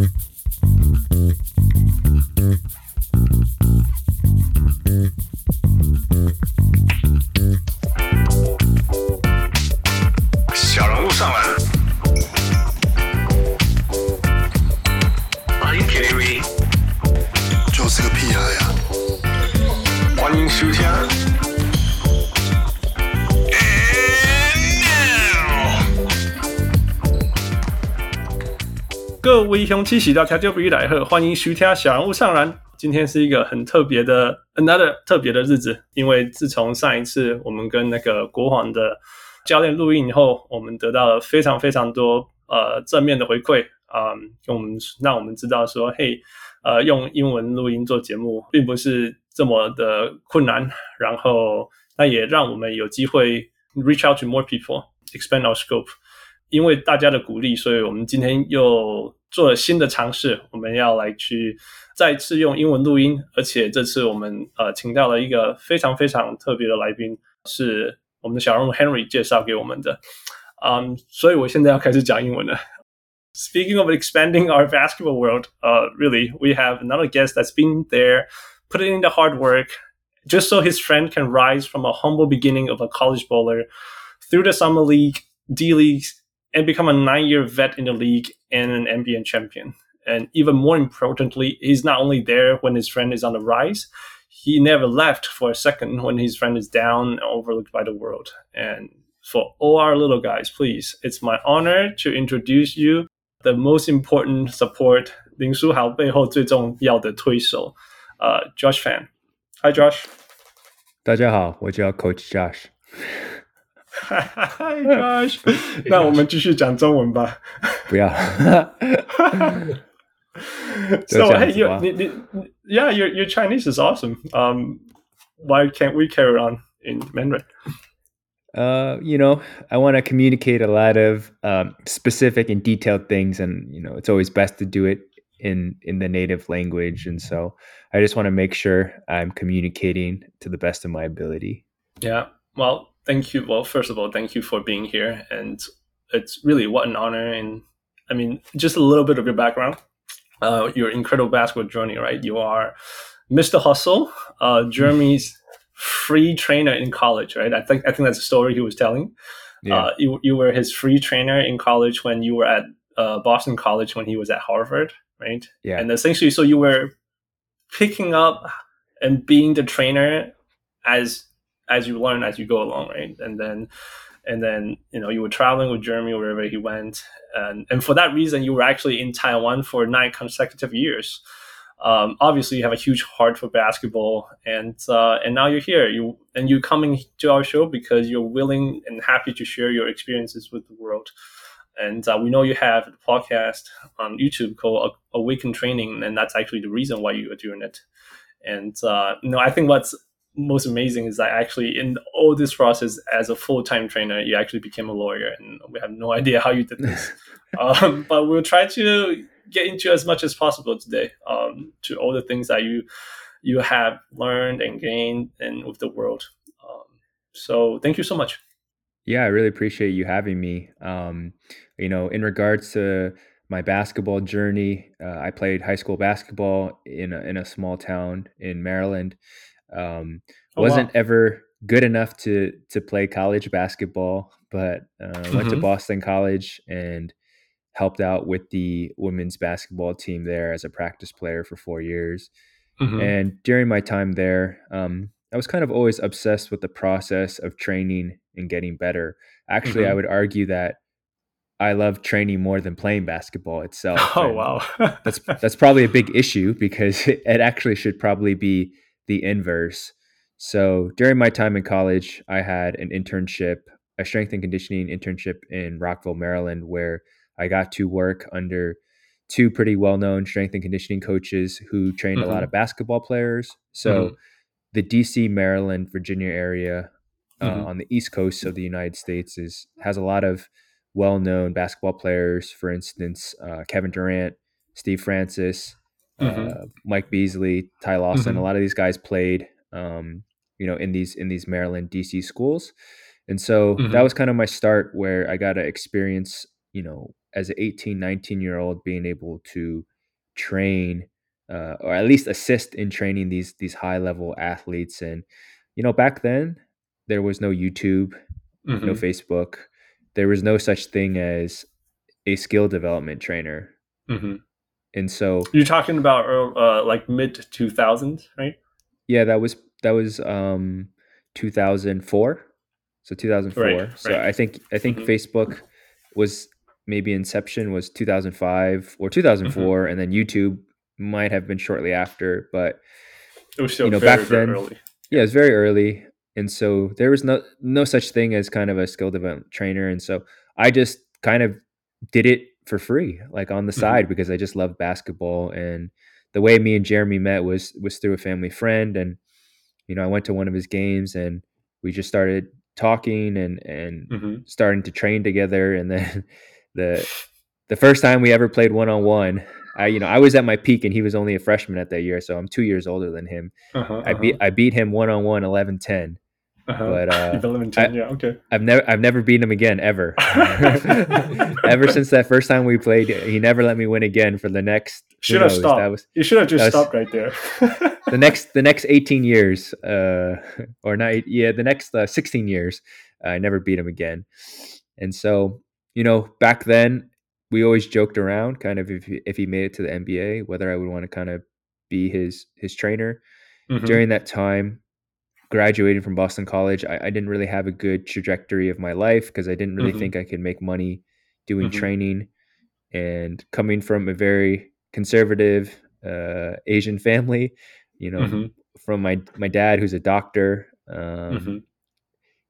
小英雄七喜到调酒比来贺，欢迎徐天小人物上篮。今天是一个很特别的 another 特别的日子，因为自从上一次我们跟那个国皇的教练录音以后，我们得到了非常非常多呃正面的回馈啊、跟我们让我们知道说，嘿，呃，用英文录音做节目并不是这么的困难，然后那也让我们有机会 reach out to more people，expand our scope。因为大家的鼓励，所以我们今天又做了新的尝试。我们要来去再次用英文录音，而且这次我们呃请到了一个非常非常特别的来宾，是我们的小人物 Henry 介绍给我们的。嗯，所以我现在要开始讲英文了。Speaking of expanding our basketball world, uh, really, we have another guest that's been there, putting in the hard work, just so his friend can rise from a humble beginning of a college bowler through the summer league, D leagues, and become a nine-year vet in the league and an NBA champion. And even more importantly, he's not only there when his friend is on the rise, he never left for a second when his friend is down and overlooked by the world. And for all our little guys, please, it's my honor to introduce you the most important support 林书豪背后最重要的推手，呃、uh,，Josh Fan。Hi Josh。大家好，我叫 Coach Josh。 Hi Josh。那我们继续讲中文吧。不要。 so 这样 hey, 子 you, 吗？你你你 yeah, your your Chinese is awesome. Um, why can't we carry on in Mandarin? Uh, you know, I want to communicate a lot of um, specific and detailed things, and you know, it's always best to do it in in the native language. And so, I just want to make sure I'm communicating to the best of my ability. Yeah. Well, thank you. Well, first of all, thank you for being here, and it's really what an honor. And I mean, just a little bit of your background. Uh, your incredible basketball journey, right? You are Mr. Hustle, uh, Jeremy's free trainer in college, right? I think I think that's the story he was telling. Yeah, Uh, you you were his free trainer in college when you were at uh, Boston College when he was at Harvard, right? yeah, And essentially, so you were picking up and being the trainer as as you learn as you go along, right? And then and then you know you were traveling with Jeremy wherever he went, and and for that reason, you were actually in Taiwan for nine consecutive years. Um, obviously, you have a huge heart for basketball, and uh, and now you're here. You and you're coming to our show because you're willing and happy to share your experiences with the world. And uh, we know you have a podcast on YouTube called Awaken Training, and that's actually the reason why you are doing it. And uh, you know, I think what's most amazing is that actually in all this process, as a full time trainer, you actually became a lawyer, and we have no idea how you did this. um, but we'll try to get into as much as possible today um, to all the things that you you have learned and gained and with the world. Um, so thank you so much. yeah. I really appreciate you having me. Um, you know, in regards to my basketball journey, uh, I played high school basketball in a, in a small town in Maryland. Um, Oh, wasn't wow. ever good enough to to play college basketball, but uh, went to Mhm. Boston College and helped out with the women's basketball team there as a practice player for four years. Mhm. And during my time there, um, I was kind of always obsessed with the process of training and getting better. Actually, I Mhm. would argue that I love training more than playing basketball itself. Oh and wow, that's that's probably a big issue because it actually should probably be the inverse. So during my time in college, I had an internship, a strength and conditioning internship in Rockville, Maryland, where I got to work under two pretty well-known strength and conditioning coaches who trained a lot Mhm. of basketball players. So Mhm. the DC, Maryland, Virginia area uh, Mhm. on the East Coast of the United States is has a lot of well-known basketball players. For instance, uh, Kevin Durant, Steve Francis, Mhm. uh, Mike Beasley, Ty Lawson. Mhm. A lot of these guys played, um, you know, in these in these Maryland DC schools, and so that Mhm. was kind of my start where I got to experience, you know, as an 18, 19 year old being able to train uh, or at least assist in training these these high level athletes. And you know, back then there was no YouTube, no Mhm. Facebook. There was no such thing as a skill development trainer. Mhm. And so You're talking about uh, like mid 2000s, right? yeah, that was that was um 2004. So 2004. Right, so right. I think I think Mhm. Facebook was maybe inception was 2005 or Mm-hmm. 2004 and then YouTube might have been shortly after, but It was still You know, very, back then- early. yeah, it was very early, and so there was no no such thing as kind of a skill development trainer, and so I just kind of did it for free, like on the Mhm. side, because I just loved basketball, and the way me and Jeremy met was was through a family friend, and you know I went to one of his games, and we just started talking and and hmm starting to train together, and then the the first time we ever played one on one. I, you know, I was at my peak and he was only a freshman at that year, so I'm two years older than him. Uh-huh, I beat I beat him one on one 11-10. Uh-huh. but, uh, You've been living 10, yeah, okay. I've never I've never beaten him again ever. ever since that first time we played, he never let me win again for the next Should have knows, stopped. That was You should have just was- stopped right there. the next the next 18 years uh or not yeah, the next uh, 16 years I never beat him again. And so, you know, back then we always joked around kind of if he, if he made it to the NBA, whether I would want to kind of be his his trainer. Mhm. during that time graduating from boston college I, I didn't really have a good trajectory of my life because i didn't really Mhm. think i could make money doing Mhm. training and coming from a very conservative uh, asian family you know Mhm. from my my dad who's a doctor um, Mhm.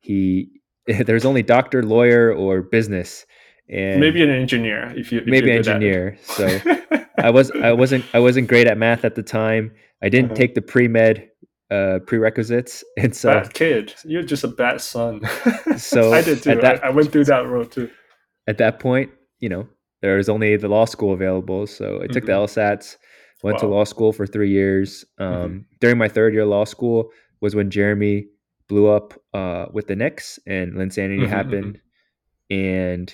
he there's only doctor lawyer or business and maybe an engineer if you if maybe engineer so I was I wasn't I wasn't great at math at the time. I didn't Uh-huh. take the pre med uh, prerequisites, and so bad kid. You're just a bad son. So, I did too. that- I, I went through that road too. at that point, you know, there was only the law school available. So I took the LSATs, went to Mm-hmm. Law school for three years. Um, Mhm. During my third year of law school was when Jeremy blew up uh, with the Knicks and Linsanity Mhm, happened. And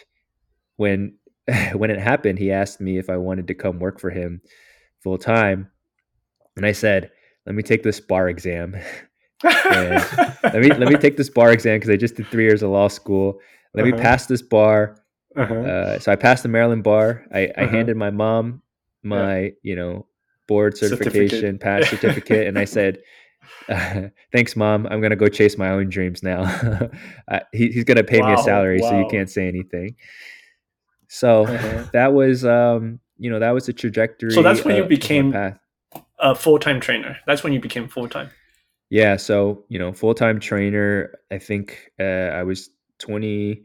when when it happened, he asked me if I wanted to come work for him full time, and I said, "Let me take this bar exam." let me let me take this bar exam because I just did three years of law school. Let me Uh-huh. pass this bar. Uh-huh. Uh, so I passed the Maryland bar. I, I Uh-huh. handed my mom my you know board certification, Certificate. pass certificate, and I said, uh, "Thanks, mom. I'm gonna go chase my own dreams now." uh, he, he's gonna pay me a Wow, salary, so you can't say anything. So Uh-huh. that was um, you know that was the trajectory. So that's when you of- of my became- path. A full-time trainer. That's when you became full-time. Yeah, so you know, full time trainer. I think uh, I was 20,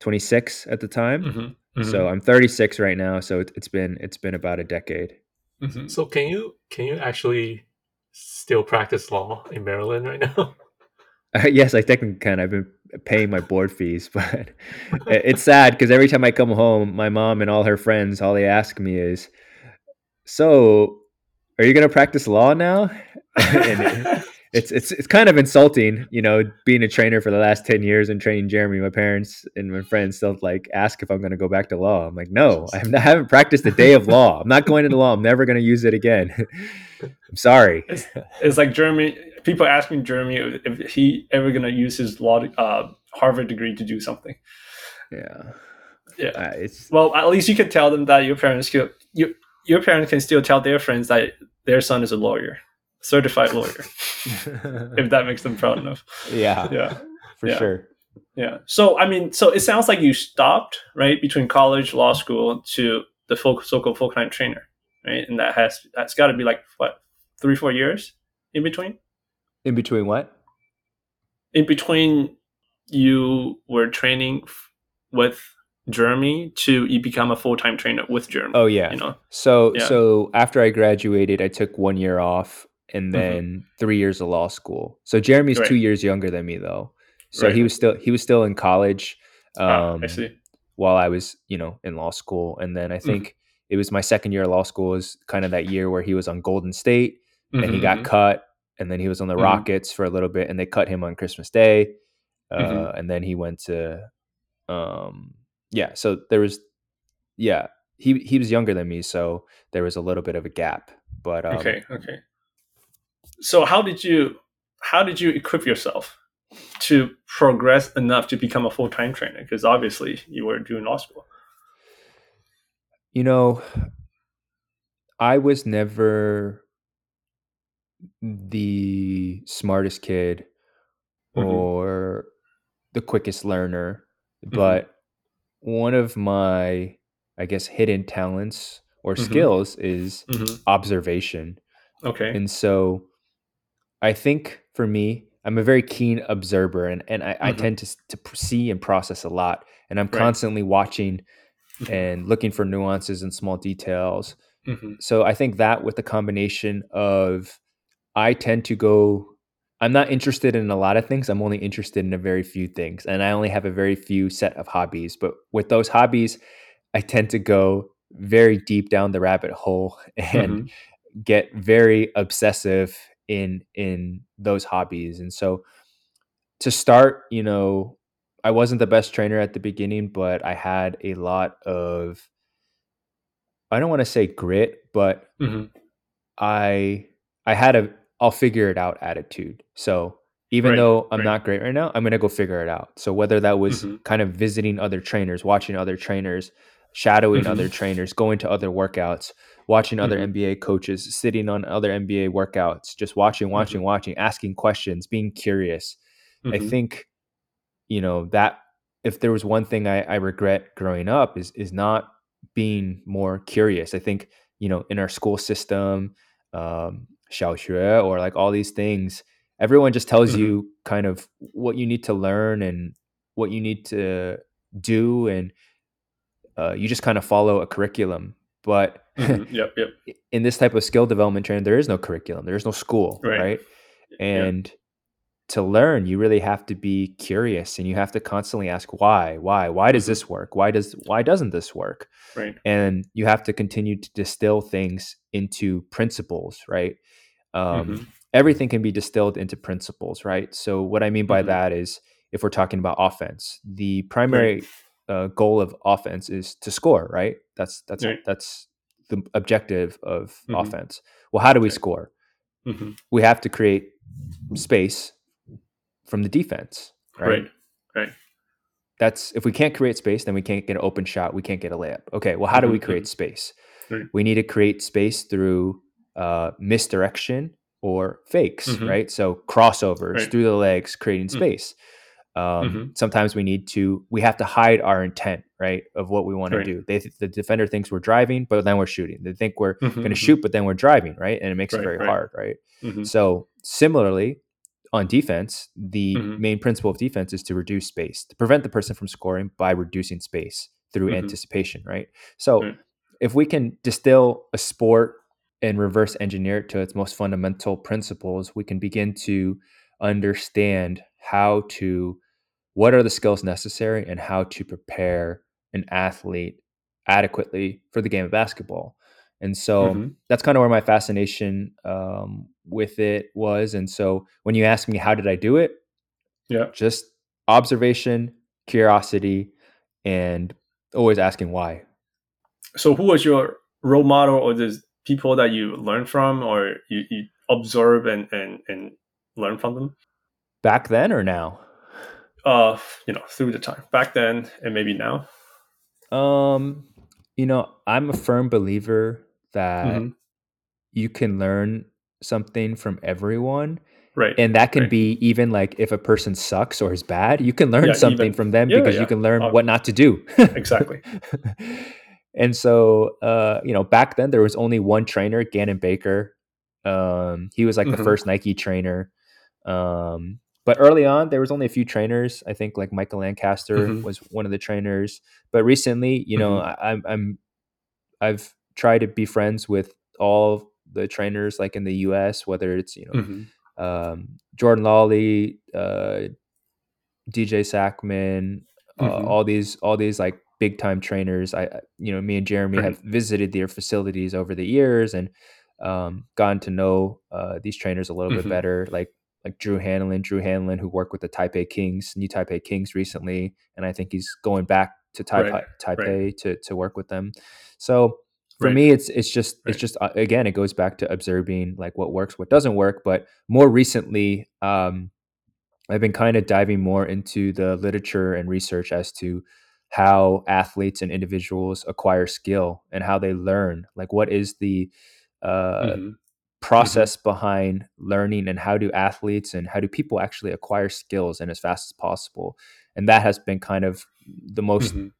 26 at the time. Mm-hmm. So I'm 36 right now. So it, it's been it's been about a decade. hmm So can you can you actually still practice law in Maryland right now? yes, I technically can. I've been paying my board fees, but it's sad because every time I come home, my mom and all her friends, all they ask me is, "So, are you going to practice law now?" it- it's it's it's kind of insulting, you know, being a trainer for the last ten years and training Jeremy. My parents and my friends still like ask if I'm going to go back to law. I'm like, no, I have- I haven't practiced a day of law. I'm not going into law. I'm never going to use it again. I'm sorry. It's like Jeremy. People asking Jeremy if, he ever gonna use his law uh, Harvard degree to do something. Yeah, Yeah. uh, it's Well, at least you can tell them that your parents can. You, your parents can still tell their friends that their son is a lawyer, certified lawyer, if that makes them proud enough. yeah, Yeah. for yeah. sure. Yeah. So I mean, so it sounds like you stopped right between college, law school to the full so-called full-time trainer, right? And that has that's got to be like what three, four years in between. In between what? In between, you were training with Jeremy to you become a full-time trainer with Jeremy. Oh yeah. You know. So Yeah. so after I graduated, I took one year off and Mhm. then three years of law school. So Jeremy's two years younger than me though. So Right. he was still he was still in college Ah, um, I see. while I was you know in law school, and then I Mm-hmm. think it was my second year of law school was kind of that year where he was on Golden State and he Mhm, got mhm. cut, and then he was on the. Rockets for a little bit, and they cut him on Christmas Day, uh, and then he went to, um, yeah. So there was yeah, he he was younger than me, so there was a little bit of a gap. But um, okay, okay. So how did you how did you equip yourself to progress enough to become a full time trainer? Because obviously you were doing law school. you know, I was never the smartest kid Mhm. or the quickest learner, Mm-hmm. One of my, I guess, hidden talents or Mhm. skills is Mhm. observation. Okay. And so I think for me, I'm a very keen observer and, and I, I Mhm. tend to, to see and process a lot. And I'm Right. constantly watching Mhm. and looking for nuances and small details. Mhm. So I think that with the combination of I tend to go I'm not interested in a lot of things. I'm only interested in a very few things. And I only have a very few set of hobbies. But with those hobbies, I tend to go very deep down the rabbit hole and Mhm. get very obsessive in in those hobbies. And so to start, you know, I wasn't the best trainer at the beginning, but I had a lot of I don't want to say grit, but Mhm. I I had a I'll figure it out attitude. So even Right, though I'm right. not great right now, I'm gonna go figure it out. So whether that was Mhm. kind of visiting other trainers, watching other trainers, shadowing Mhm. other trainers, going to other workouts, watching other Mhm. NBA coaches, sitting on other NBA workouts, just watching, watching, watching, asking questions, being curious. I Mhm. think, you know, that if there was one thing I, I regret growing up is is not being more curious. I think, you know, in our school system, um, 小学 or like all these things, everyone just tells Mhm. you kind of what you need to learn and what you need to do, and uh, you just kind of follow a curriculum. But Mhm. Yep. Yep. in this type of skill development training, there is no curriculum, there is no school, Right. right? And to learn, you really have to be curious and you have to constantly ask why, why, why does Mhm. this work? Why does why doesn't this work? Right. And you have to continue to distill things into principles, right? Um, Mhm. Everything can be distilled into principles, right? So what I mean by Mhm. that is, if we're talking about offense, the primary uh, goal of offense is to score, right? That's that's Right. that's the objective of Mhm. offense. Well, how do we score? Mhm. we have to create space from the defense, right? Right. Right. That's if we can't create space, then we can't get an open shot. We can't get a layup. Okay, well, how do we Mhm, create space? Right. We need to create space through uh, misdirection or fakes, Mhm. right? So crossovers Right. through the legs, creating Mhm. space. Um, Mhm. Sometimes we need to we have to hide our intent, right, of what we want Right. to do. They, the defender thinks we're driving, but then we're shooting. They think we're Mhm, going to mhm. shoot, but then we're driving, right? And it makes it very hard, right? Mhm. So similarly, on defense, the main principle of defense is to reduce space, to prevent the person from scoring by reducing space through anticipation, right? So. If we can distill a sport and reverse engineer it to its most fundamental principles, we can begin to understand how to what are the skills necessary and how to prepare an athlete adequately for the game of basketball. And so Mhm. that's kind of where my fascination um, with it was. And so when you ask me, how did I do it? Yeah. Just observation, curiosity, and always asking why. So, who was your role model, or the people that you learn from, or you, you observe and, and and learn from them? Back then or now? Uh, you know, through the time back then and maybe now. Um, you know, I'm a firm believer that Mhm. you can learn something from everyone. Right. And that can Right. be even like if a person sucks or is bad, you can learn Yeah, something even- from them yeah, because yeah. you can learn Uh, what not to do. exactly. and so, uh, you know, back then there was only one trainer, Gannon Baker. Um, he was like the Mhm. first Nike trainer. Um, but early on, there was only a few trainers. I think like Michael Lancaster Mhm. was one of the trainers. But recently, you know, Mhm. I, I'm, I'm, I've tried to be friends with all the trainers, like in the U.S., whether it's you know Mhm. um, Jordan Lawley, uh, DJ Sackman, uh, Mhm. all these all these like big time trainers. I you know me and Jeremy Right. have visited their facilities over the years and um, gotten to know uh, these trainers a little Mhm. bit better. Like like Drew Hanlon, Drew Hanlon, who worked with the Taipei Kings, New Taipei Kings recently, and I think he's going back to Taipei, Right, Taipei to to work with them. So for Right. me, it's it's just Right. it's just uh, again, it goes back to observing like what works, what doesn't work. But more recently, um, I've been kind of diving more into the literature and research as to how athletes and individuals acquire skill and how they learn. Like, what is the uh, Mhm. process behind learning, and how do athletes and how do people actually acquire skills and as fast as possible? And that has been kind of the most Mhm.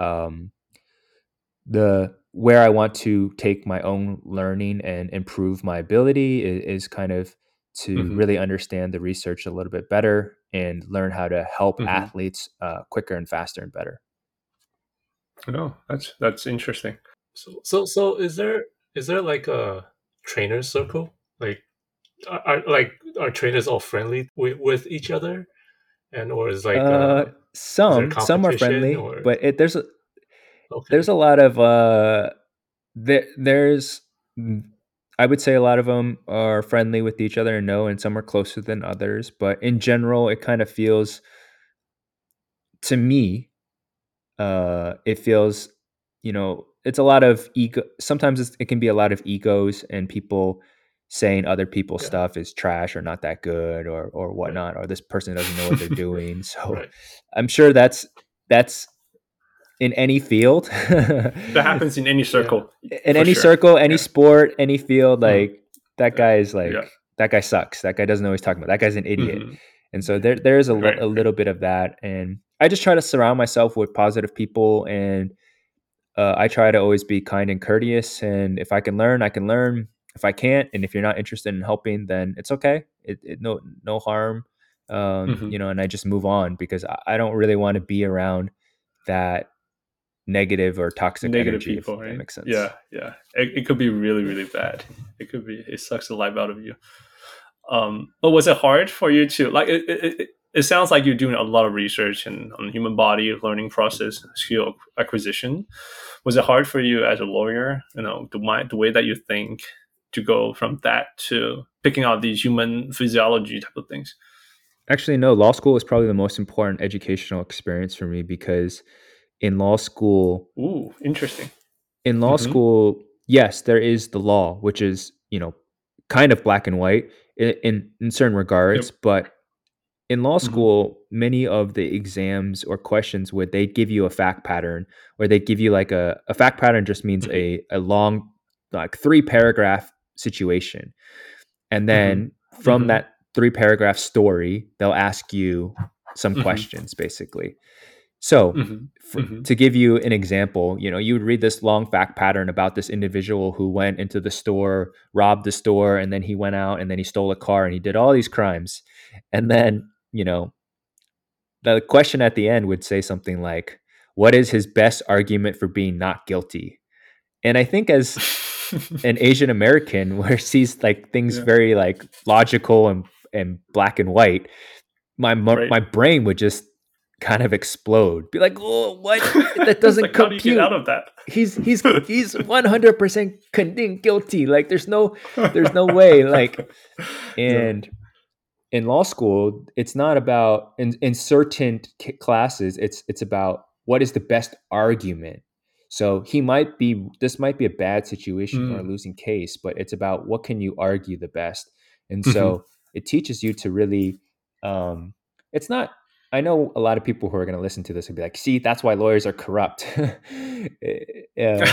um, the where I want to take my own learning and improve my ability is, is kind of to Mhm. really understand the research a little bit better and learn how to help Mhm. athletes uh, quicker and faster and better. Oh, that's that's interesting. So, so, so is there is there like a trainer circle? Like, are, are like are trainers all friendly with, with each other, and or is like uh, uh, some some are friendly, or- but it, there's a okay, there's a lot of uh, there there's I would say a lot of them are friendly with each other and know, and some are closer than others. But in general, it kind of feels to me, uh, it feels, you know, it's a lot of ego. Sometimes it's, it can be a lot of egos and people saying other people's Yeah. stuff is trash or not that good or or whatnot, or this person doesn't know what they're doing. So right. I'm sure that's that's in any field. That happens in any circle. in any sure. circle, any Yeah. sport, any field, Mhm. like that guy is like Yeah. that guy sucks. That guy doesn't know what he's talking about. That guy's an idiot. Mhm. And so there there is a, Right, a little bit of that, and I just try to surround myself with positive people, and uh, I try to always be kind and courteous. And if I can learn, I can learn. If I can't, and if you're not interested in helping, then it's okay. It, it no no harm, um, Mhm. you know. And I just move on because I, I don't really want to be around that negative or toxic Negative energy. people, right? that makes sense. Yeah, yeah. It, it could be really, really bad. It could be. It sucks the life out of you. Um, but was it hard for you to like? It, it, it, it sounds like you're doing a lot of research and on the human body, learning process, skill acquisition. Was it hard for you as a lawyer? You know, the mind, the way that you think, to go from that to picking out these human physiology type of things. Actually, no. Law school was probably the most important educational experience for me because in law school, Ooh, interesting. in law Mhm. school, yes, there is the law, which is you know kind of black and white in in, in certain regards, but in law Mhm. school, many of the exams or questions would they give you a fact pattern, or they give you like a a fact pattern just means a a long like three paragraph situation, and then from Mhm. that three paragraph story, they'll ask you some questions basically. So Mhm. for, Mhm. to give you an example, you know, you would read this long fact pattern about this individual who went into the store, robbed the store, and then he went out and then he stole a car and he did all these crimes. And then, you know, the question at the end would say something like, What is his best argument for being not guilty? And I think as an Asian American where sees like things Yeah. very like logical and and black and white, my Right. my brain would just kind of explode. Be like, "Oh, what? That doesn't like, how do you compute." get out of that? He's he's he's 100% condemned guilty. Like there's no there's no way like and in law school it's not about in in certain c- classes it's it's about what is the best argument so he might be this might be a bad situation or a Mm. losing case but it's about what can you argue the best and so it teaches you to really um it's not i know a lot of people who are going to listen to this will be like see that's why lawyers are corrupt Uh,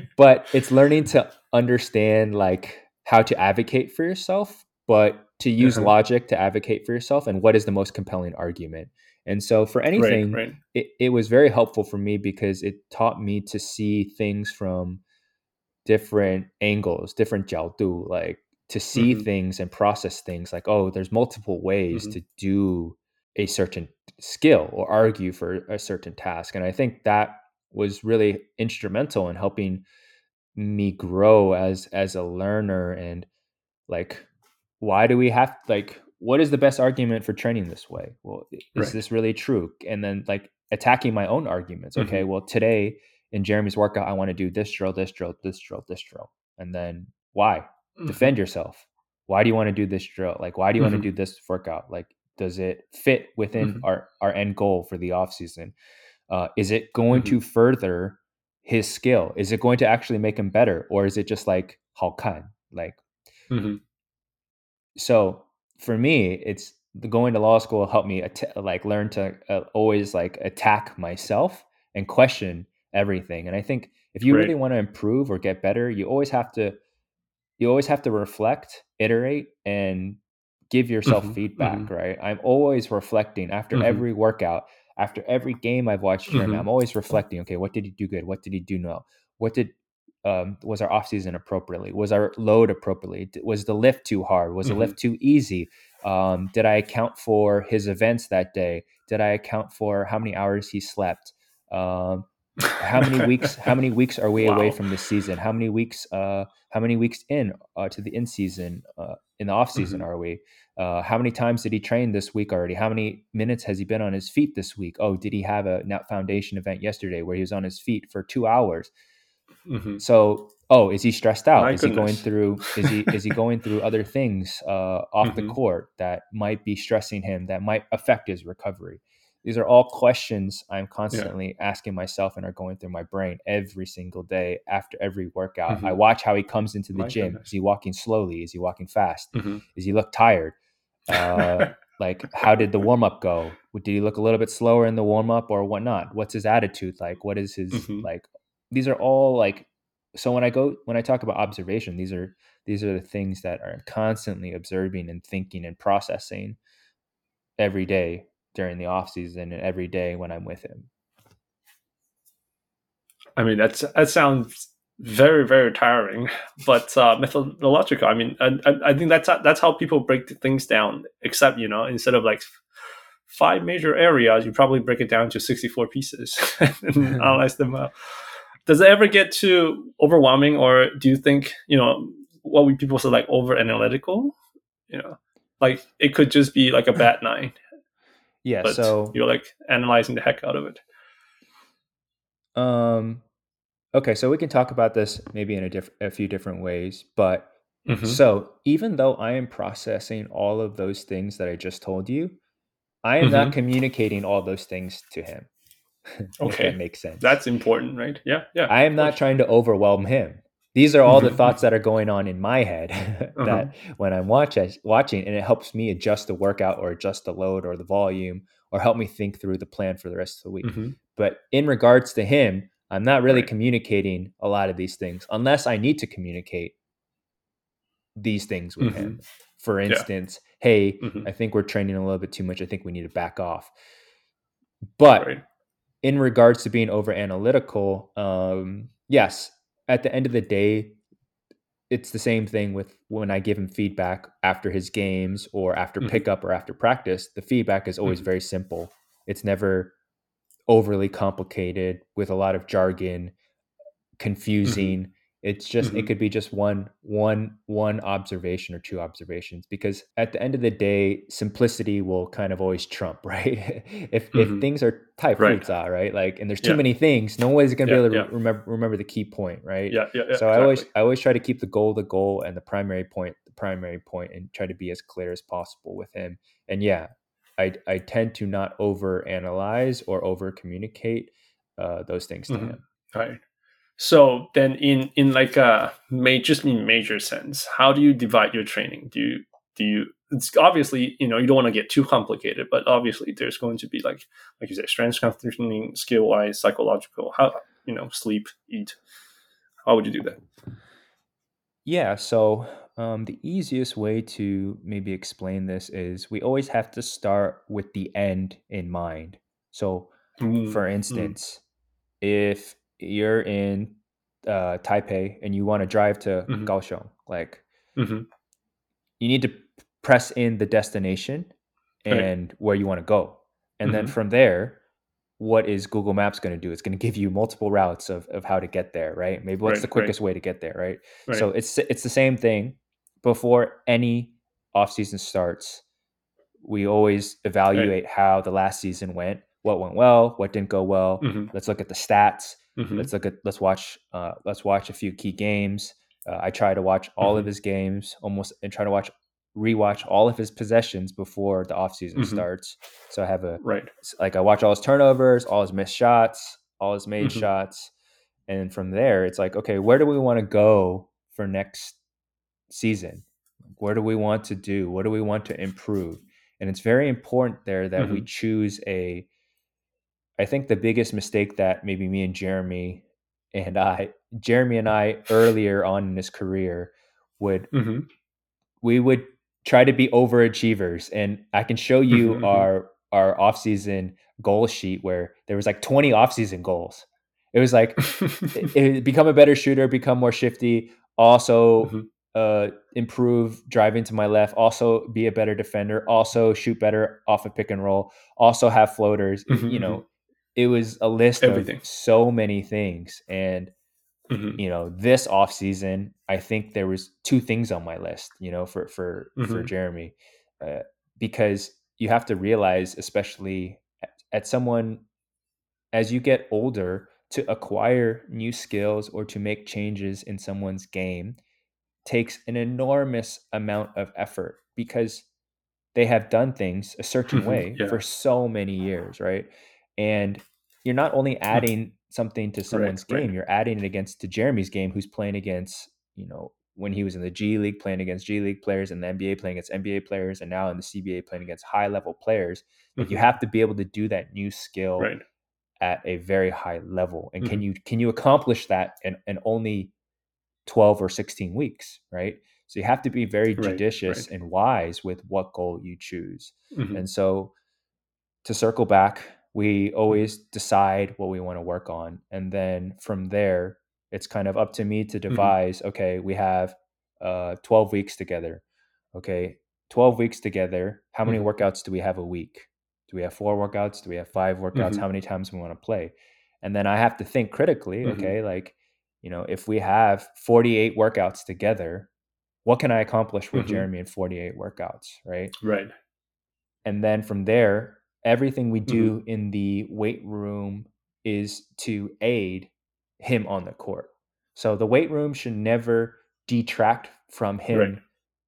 but it's learning to understand like how to advocate for yourself but to use Uh-huh. logic to advocate for yourself and what is the most compelling argument and so for anything right, right. It, it was very helpful for me because it taught me to see things from different angles different jiaodu like to see Mhm. things and process things like oh there's multiple ways Mhm. to do a certain skill or argue for a certain task and i think that was really instrumental in helping me grow as as a learner and like why do we have like what is the best argument for training this way? Well is Right. this really true? And then like attacking my own arguments. Okay well today in jeremy's workout i want to do this drill this drill this drill this drill. And then why? Mm-hmm. defend yourself. Why do you want to do this drill? Like why do you Mhm. want to do this workout? Like does it fit within Mhm. our our end goal for the off season Uh, is it going to further his skill? Is it going to actually make him better, or is it just like 好看? Like hmm so for me it's the going to law school helped me att- like learn to uh, always like attack myself and question everything and i think if you Right. really want to improve or get better you always have to you always have to reflect iterate and give yourself Mhm, feedback mhm. right i'm always reflecting after Mhm. every workout after every game i've watched i'm always reflecting okay what did he do good what did he do no what did um, was our off season appropriately? Was our load appropriately? Was the lift too hard? Was the Mhm. lift too easy? Um, did I account for his events that day? Did I account for how many hours he slept? Um, how many weeks? How many weeks are we away from the season? How many weeks? Uh, how many weeks in uh, to the in season? Uh, in the off season Mhm. are we? Uh, how many times did he train this week already? How many minutes has he been on his feet this week? Oh, did he have a Net Foundation event yesterday where he was on his feet for two hours? Mhm. So, oh, is he stressed out? My is he going through? Is he is he going through other things uh, off the Mhm. court that might be stressing him? That might affect his recovery. These are all questions I'm constantly asking myself and are going through my brain every single day after every workout. I Mhm. watch how he comes into the My gym. goodness. Is he walking slowly? Is he walking fast? Mhm. Does he look tired? Uh, like, how did the warm up go? Did he look a little bit slower in the warm up or whatnot? What's his attitude like? What is his Mhm. like? These are all like. So when I go when I talk about observation, these are these are the things that are constantly observing and thinking and processing every day during the off season and every day when I'm with him. I mean, that's that sounds very very tiring, but uh, methodological. I mean, I, I- think that's that's how people break things down. Except you know, instead of like five major areas, you probably break it down to sixty four pieces and analyze them out. Does it ever get too overwhelming, or do you think you know what we people say like over analytical? You know, like it could just be like a bad night, Yeah. but so you're like analyzing the heck out of it. um, okay, so we can talk about this maybe in a diff- a few different ways, but Mhm. So even though I am processing all of those things that I just told you, I am not Mhm. communicating all those things to him. Okay. that makes sense. That's important, right? Yeah, yeah. I am not trying to overwhelm him. These are all the Mhm. thoughts that are going on in my head that when I'm watch watching, and it helps me adjust the workout or adjust the load or the volume or help me think through the plan for the rest of the week. Mhm. But in regards to him, I'm not really Right. communicating a lot of these things unless I need to communicate these things with Mhm. him. For instance, hey, Mhm. I think we're training a little bit too much. I think we need to back off. But Right. in regards to being over analytical, um, yes, at the end of the day, it's the same thing with when I give him feedback after his games or after Mhm. pickup or after practice. The feedback is always Mhm. very simple. It's never overly complicated with a lot of jargon, confusing. It's just it Mhm. could be just one one one observation or two observations because at the end of the day, simplicity will kind of always trump, right? if Mhm. if things are type Right. are right, like and there's too Yeah. many things, no one's gonna Yeah, be able to yeah. re- remember remember the key point, right? Yeah, yeah, yeah. so I always. I always try to keep the goal the goal and the primary point the primary point and try to be as clear as possible with him. And yeah, I I tend to not over analyze or over communicate uh, those things to Mhm. him. Right. So then, in in like a major, just in major sense, how do you divide your training? Do you do you? It's obviously you know you don't want to get too complicated, but obviously there's going to be like like you said, strength conditioning, skill wise, psychological. How you know sleep, eat. How would you do that? Yeah, so um, the easiest way to maybe explain this is we always have to start with the end in mind. So, Mm, for mm, instance, if you're in uh, Taipei and you want to drive to Mhm. Kaohsiung, like mhm. you need to press in the destination Right. and where you want to go. And then Mhm. from there, what is Google Maps going to do? It's going to give you multiple routes of, of how to get there, right? Maybe what's Right, the right. quickest way to get there, right? Right. So it's it's the same thing. Before any off season starts, we always evaluate how the last season went, what went well, what didn't go well. Mhm. Let's look at the stats. Mhm. Let's look at let's watch uh, let's watch a few key games. Uh, I try to watch all of Mhm. his games almost and try to watch rewatch all of his possessions before the offseason Mhm. starts. So I have a Right. like I watch all his turnovers, all his missed shots, all his made Mhm. shots, and from there it's like, okay, where do we want to go for next season? Where do we want to do? What do we want to improve? And it's very important there that we choose a. I think the biggest mistake that maybe me and Jeremy and I, Jeremy and I earlier on in his career would hmm we would try to be overachievers and i can show you Mhm, mhm. our our offseason goal sheet where there was like 20 offseason goals it was like it, it- become a better shooter become more shifty also Mhm. uh improve driving to my left also be a better defender also shoot better off a pick and roll also have floaters Mhm, you know it was a list Everything. of so many things and Mhm. you know this off season i think there was two things on my list you know for for for Mhm. jeremy uh, because you have to realize especially at, at someone as you get older to acquire new skills or to make changes in someone's game takes an enormous amount of effort because they have done things a certain Mhm, way yeah. for so many years right and you're not only adding something to someone's right. game you're adding it against to jeremy's game who's playing against you know when he was in the g league playing against g league players and the nba playing against nba players and now in the cba playing against high level players like you Mhm. have to be able to do that new skill Right. at a very high level and Mm-hmm. can you can you accomplish that in, in only 12 or 16 weeks right so you have to be very judicious right. and wise with what goal you choose Mhm. and so to circle back we always decide what we want to work on and then from there it's kind of up to me to devise okay we have uh 12 weeks together okay 12 weeks together how many Mhm. workouts do we have a week do we have four workouts do we have five workouts Mhm. how many times we want to play and then i have to think critically Mhm. okay like you know if we have 48 workouts together what can i accomplish with Mhm. jeremy in 48 workouts right Right. and then from there everything we Mm-hmm. do in the weight room is to aid him on the court so the weight room should never detract from him Right.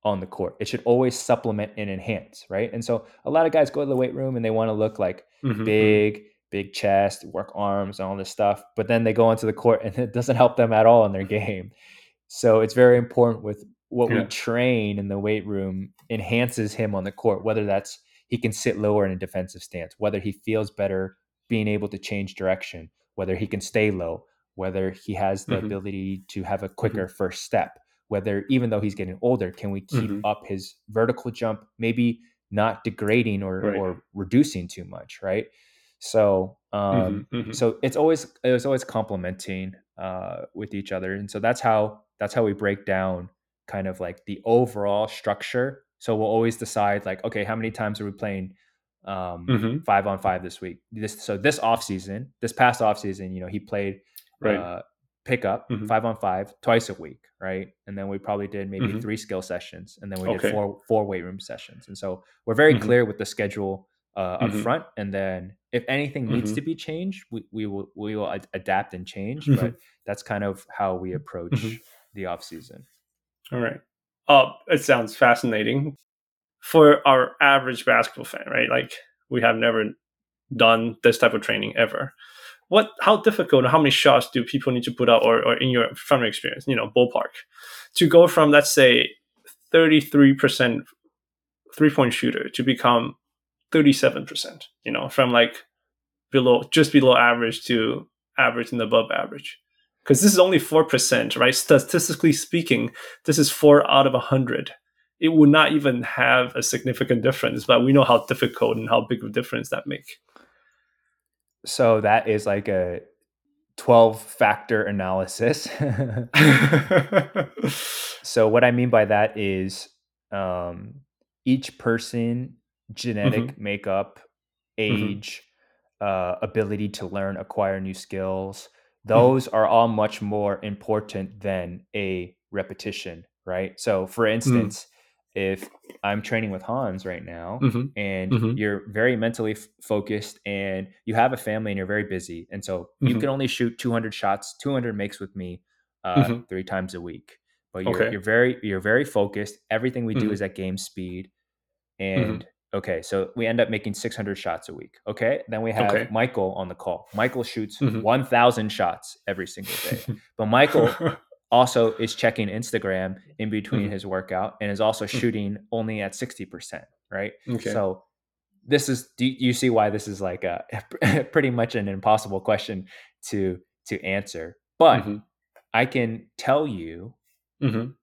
on the court it should always supplement and enhance right and so a lot of guys go to the weight room and they want to look like Mhm, mhm. big big chest work arms and all this stuff but then they go onto the court and it doesn't help them at all in their game so it's very important with what we train in the weight room enhances him on the court, whether that's he can sit lower in a defensive stance, whether he feels better being able to change direction, whether he can stay low, whether he has the Mhm. ability to have a quicker first step, whether even though he's getting older, can we keep Mhm. up his vertical jump, maybe not degrading or, Right. or reducing too much, right? So um, Mhm, mhm. so it's always it was always complementing uh, with each other, and so that's how that's how we break down kind of like the overall structure. So we'll always decide like, okay, how many times are we playing um, Mhm. five on five this week? This so this off season, this past off season, you know, he played Right. uh, pickup Mhm. five on five twice a week, right? And then we probably did maybe Mhm. three skill sessions, and then we Okay. did four four weight room sessions. And so we're very Mhm. clear with the schedule uh, up Mhm. front, and then if anything needs Mhm. to be changed, we, we will we will ad- adapt and change. But that's kind of how we approach the off season. All right. It sounds fascinating. For our average basketball fan, right? Like we have never done this type of training ever. What? How difficult? How many shots do people need to put out, or, or in your from your experience, you know, ballpark, to go from let's say thirty three percent three point shooter to become thirty seven percent? You know, from like below just below average to average and above average. Because this is only four percent, right? Statistically speaking, this is four out of a hundred. It would not even have a significant difference, but we know how difficult and how big of a difference that make. So that is like a twelve factor analysis. so what I mean by that is um, each person genetic makeup age uh, ability to learn acquire new skills those are all much more important than a repetition right so for instance if i'm training with hans right now Mhm. and Mhm. you're very mentally f- focused and you have a family and you're very busy and so you Mhm. can only shoot 200 shots 200 makes with me uh, Mhm. three times a week but you're, Okay. you're very you're very focused. Everything we do Mhm. is at game speed, and okay, so we end up making 600 shots a week. Okay, then we have Okay. Michael on the call. Michael shoots Mhm. 1,000 shots every single day, but Michael also is checking Instagram in between Mhm. his workout and is also Mhm. shooting only at 60%, right? okay. So this is do you see why this is like a pretty much an impossible question to to answer. But Mhm. I can tell you Mhm.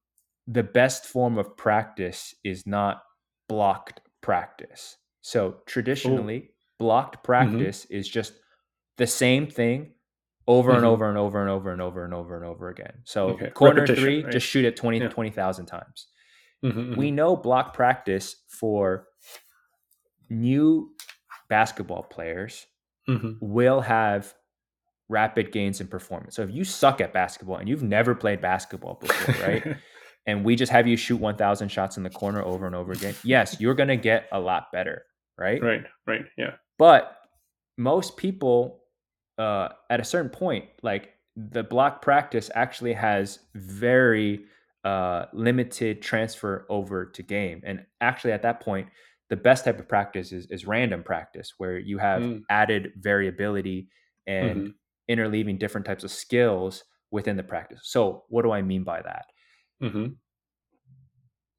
the best form of practice is not blocked practice. So traditionally, blocked practice is just the same thing over and Mhm. over and over and over and over and over and over again. So Okay. corner Repetition, three, right? just shoot it 20 Yeah. 20,000 times. Mhm, We know block practice for new basketball players mhm, will have rapid gains in performance. So if you suck at basketball and you've never played basketball before, right? and we just have you shoot 1000 shots in the corner over and over again. Yes, you're going to get a lot better, right? right. Right. Yeah. But most people uh, at a certain point, like the block practice actually has very uh, limited transfer over to game. And actually, at that point, the best type of practice is, is random practice, where you have Mm. added variability and Mhm. interleaving different types of skills within the practice. So, what do I mean by that? Mhm.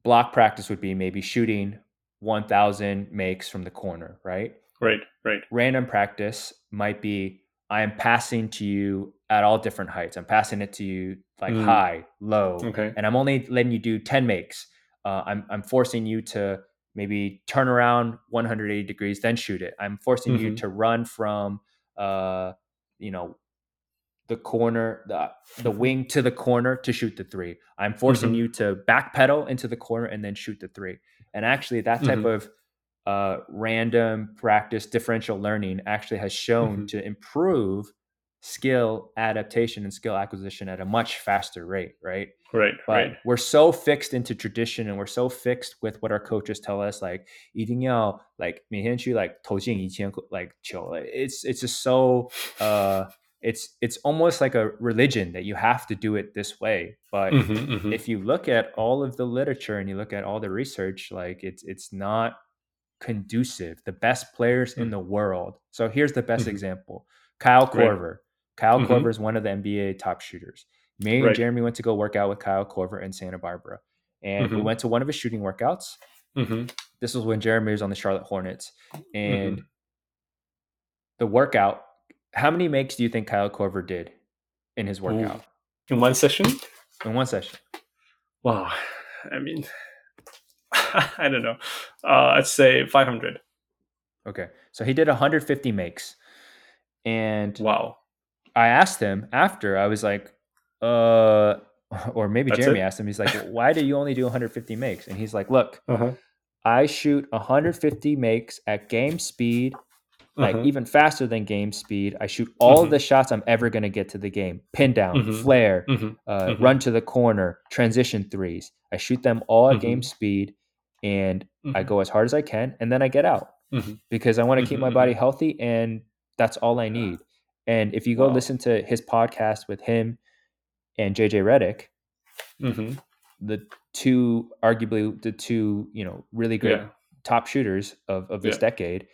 Block practice would be maybe shooting 1000 makes from the corner, right? Right. Right. random practice might be I am passing to you at all different heights. I'm passing it to you like Mm. high, low, Okay. and I'm only letting you do 10 makes. Uh, I'm, I'm forcing you to maybe turn around 180 degrees, then shoot it. I'm forcing you Mhm. to run from, uh, you know, the corner, the, the Mhm. wing to the corner to shoot the three. I'm forcing Mhm. you to backpedal into the corner and then shoot the three. And actually, that type Mhm. of uh, random practice differential learning actually has shown Mhm. to improve skill adaptation and skill acquisition at a much faster rate, right? Right. But Right. we're so fixed into tradition and we're so fixed with what our coaches tell us, like 一定要 like 每天去 like 投进一千 like 球. It's it's just so uh it's it's almost like a religion that you have to do it this way. But Mhm, mhm. if you look at all of the literature and you look at all the research, like it's it's not conducive. The best players in Mm. the world. So here's the best Mhm. example: Kyle Right. Korver. Kyle Mhm. Korver is one of the NBA top shooters. Me and Right. Jeremy went to go work out with Kyle Korver in Santa Barbara, and we Mhm. went to one of his shooting workouts. This was when Jeremy was on the Charlotte Hornets, and Mm-hmm. the workout. How many makes do you think Kyle Korver did in his workout In one session. in one session? Wow. I mean, I don't know. Uh, I'd say 500. Okay, so he did 150 makes, and Wow. I asked him after. I was like, uh, or maybe That's Jeremy it? asked him. He's like, why do you only do 150 makes? And he's like, look, Uh-huh. I shoot 150 makes at game speed, like Uh-huh. even faster than game speed. I shoot all Mhm. the shots I'm ever going to get to the game pin down, Mhm. flare, uh, run to the corner, transition threes. I shoot them all at game speed and I go as hard as I can and then I get out because I want to keep my body healthy and that's all I need. And if you go Wow. listen to his podcast with him and JJ Redick, the two arguably the two, you know, really great Yeah. top shooters of, of this Yeah. decade,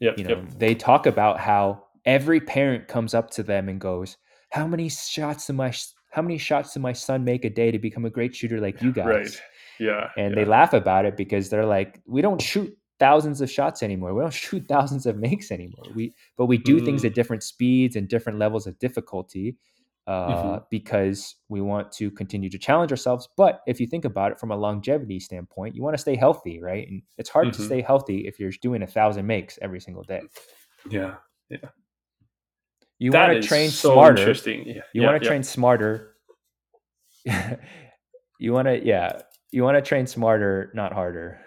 Yep. you know, yep. they talk about how every parent comes up to them and goes, "How many shots do my how many shots do my son make a day to become a great shooter like you guys?" Right. Yeah. And yeah. they laugh about it because they're like, "We don't shoot thousands of shots anymore. We don't shoot thousands of makes anymore. We but we do things Mm. at different speeds and different levels of difficulty." Uh, Mm-hmm. because we want to continue to challenge ourselves. But if you think about it from a longevity standpoint, you want to stay healthy, right? And it's hard to Mhm. stay healthy if you're doing a thousand makes every single day. Yeah. yeah. You That want to train so smarter. interesting. Yeah. You yeah, want to yeah. train smarter. you want to, yeah. You want to train smarter, not harder.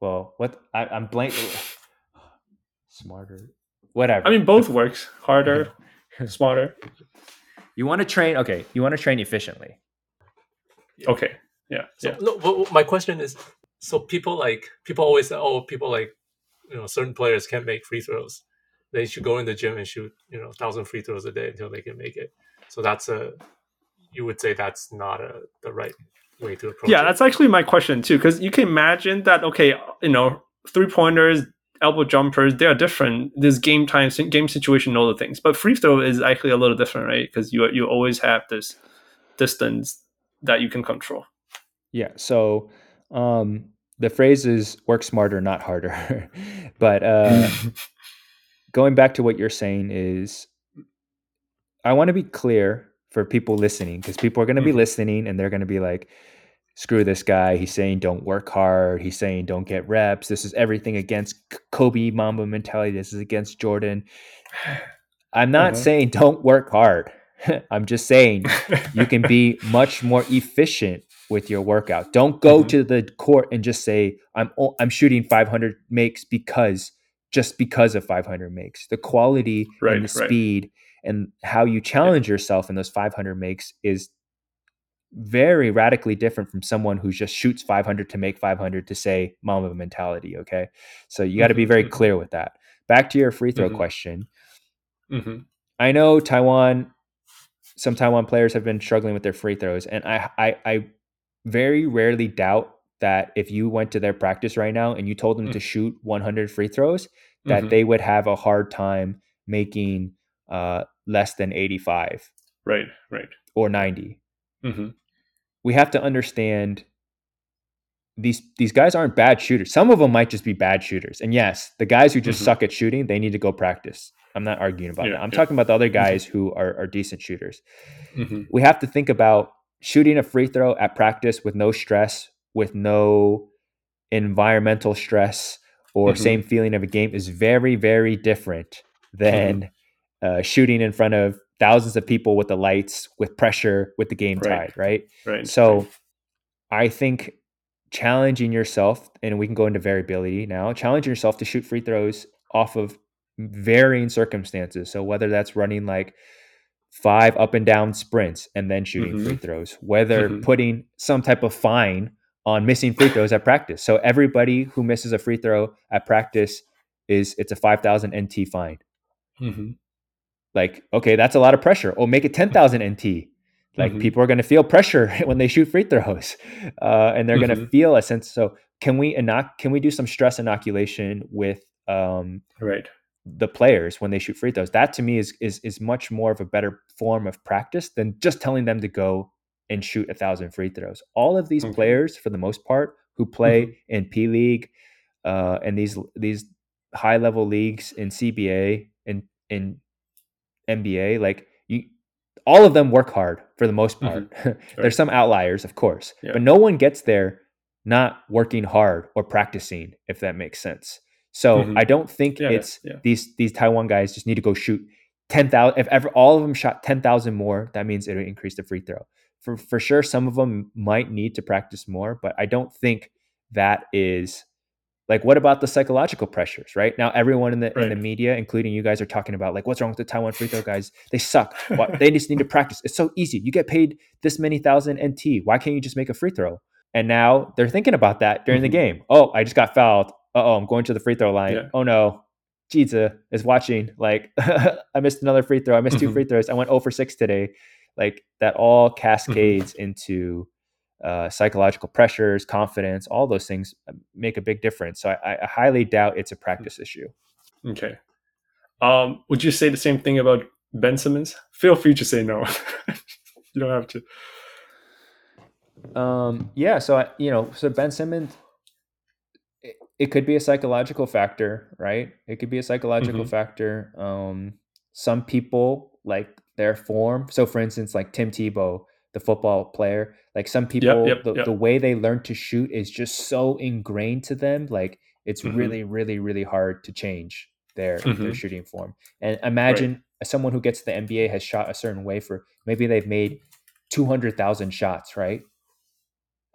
Well, what I, I'm blank. smarter, whatever. I mean, both works. Harder, smarter. You want to train. Okay, you want to train efficiently. Okay. Yeah. So yeah. no, but my question is, so people like people always say, oh, people like you know certain players can't make free throws. They should go in the gym and shoot you know thousand free throws a day until they can make it. So that's a you would say that's not a the right way to approach Yeah, it. that's actually my question too, because you can imagine that. Okay, you know, three pointers, elbow jumpers, they are different. There's game time, game situation, all the things. But free throw is actually a little different, right? Because you you always have this distance that you can control. Yeah. So um, the phrase is work smarter, not harder. but uh, going back to what you're saying is, I want to be clear for people listening because people are going to be Mhm. listening and they're going to be like, screw this guy. He's saying don't work hard. He's saying don't get reps. This is everything against Kobe Mamba mentality. This is against Jordan. I'm not Uh-huh. saying don't work hard. I'm just saying you can be much more efficient with your workout. Don't go Mhm. to the court and just say I'm I'm shooting 500 makes because just because of 500 makes. The quality Right, and the right. speed and how you challenge yourself in those 500 makes is very radically different from someone who just shoots 500 to make 500 to say Mamba mentality, okay? So you got to be Mhm, very clear with that. Back to your free throw Mhm. question. hmm I know Taiwan. Some Taiwan players have been struggling with their free throws, and I, I, I very rarely doubt that if you went to their practice right now and you told them Mm. to shoot 100 free throws, that Mhm. they would have a hard time making uh, less than 85 Right, right. or 90. hmm We have to understand these these guys aren't bad shooters. Some of them might just be bad shooters. And yes, the guys who just Mhm. suck at shooting, they need to go practice. I'm not arguing about Yeah, that. I'm yeah. talking about the other guys who are, are decent shooters. hmm we have to think about shooting a free throw at practice with no stress, with no environmental stress or Mhm. same feeling of a game is very, very different than uh, shooting in front of thousands of people with the lights, with pressure, with the game Right. tied, right? Right. So I think challenging yourself, and we can go into variability now, challenging yourself to shoot free throws off of varying circumstances. So whether that's running like five up and down sprints and then shooting free Mhm. throws, whether Mhm. putting some type of fine on missing free throws at practice. So everybody who misses a free throw at practice is it's a 5000 NT fine. hmm Like, okay, that's a lot of pressure. Or make it 10,000 NT. Like Mhm. people are going to feel pressure when they shoot free throws, uh, and they're going to feel a sense. So can we inoc- Can we do some stress inoculation with um, Right. the players when they shoot free throws? That to me is is is much more of a better form of practice than just telling them to go and shoot a thousand free throws. All of these Okay. players, for the most part, who play Mhm. in P League uh, and these these high level leagues in CBA and in NBA, like you, all of them work hard for the most part. There's some outliers, of course, Yeah. but no one gets there not working hard or practicing, if that makes sense. So Mhm. I don't think yeah, it's yeah. these these Taiwan guys just need to go shoot ten thousand. If ever all of them shot ten thousand more, that means it'll increase the free throw. For for sure, some of them might need to practice more, but I don't think that is like what about the psychological pressures right? Now everyone in the in the media including you guys are talking about like what's wrong with the taiwan free throw guys? They suck. They just need to practice. It's so easy. You get paid this many thousand nt why can't you just make a free throw? And now they're thinking about that during Mhm. the game. Oh i just got fouled. Oh i'm going to the free throw line. Yeah. oh no. Jiza is watching. Like i missed another free throw. I missed two Mhm. free throws. I went 0 for 6 today. Like that all cascades into uh, psychological pressures, confidence, all those things uh, make a big difference. So I, I highly doubt it's a practice issue. Okay. Um, would you say the same thing about Ben Simmons? Feel free to say no. you don't have to. Um, yeah. So I, you know, so Ben Simmons, it, it could be a psychological factor, right? It could be a psychological Mhm. factor. Um, some people like their form. So, for instance, like Tim Tebow, the football player, like some people, yep, the, yep. the way they learn to shoot is just so ingrained to them. Like it's Mhm. really, really, really hard to change their their Mhm. shooting form. And imagine someone who gets to the NBA has shot a certain way for maybe they've made two hundred thousand shots, right?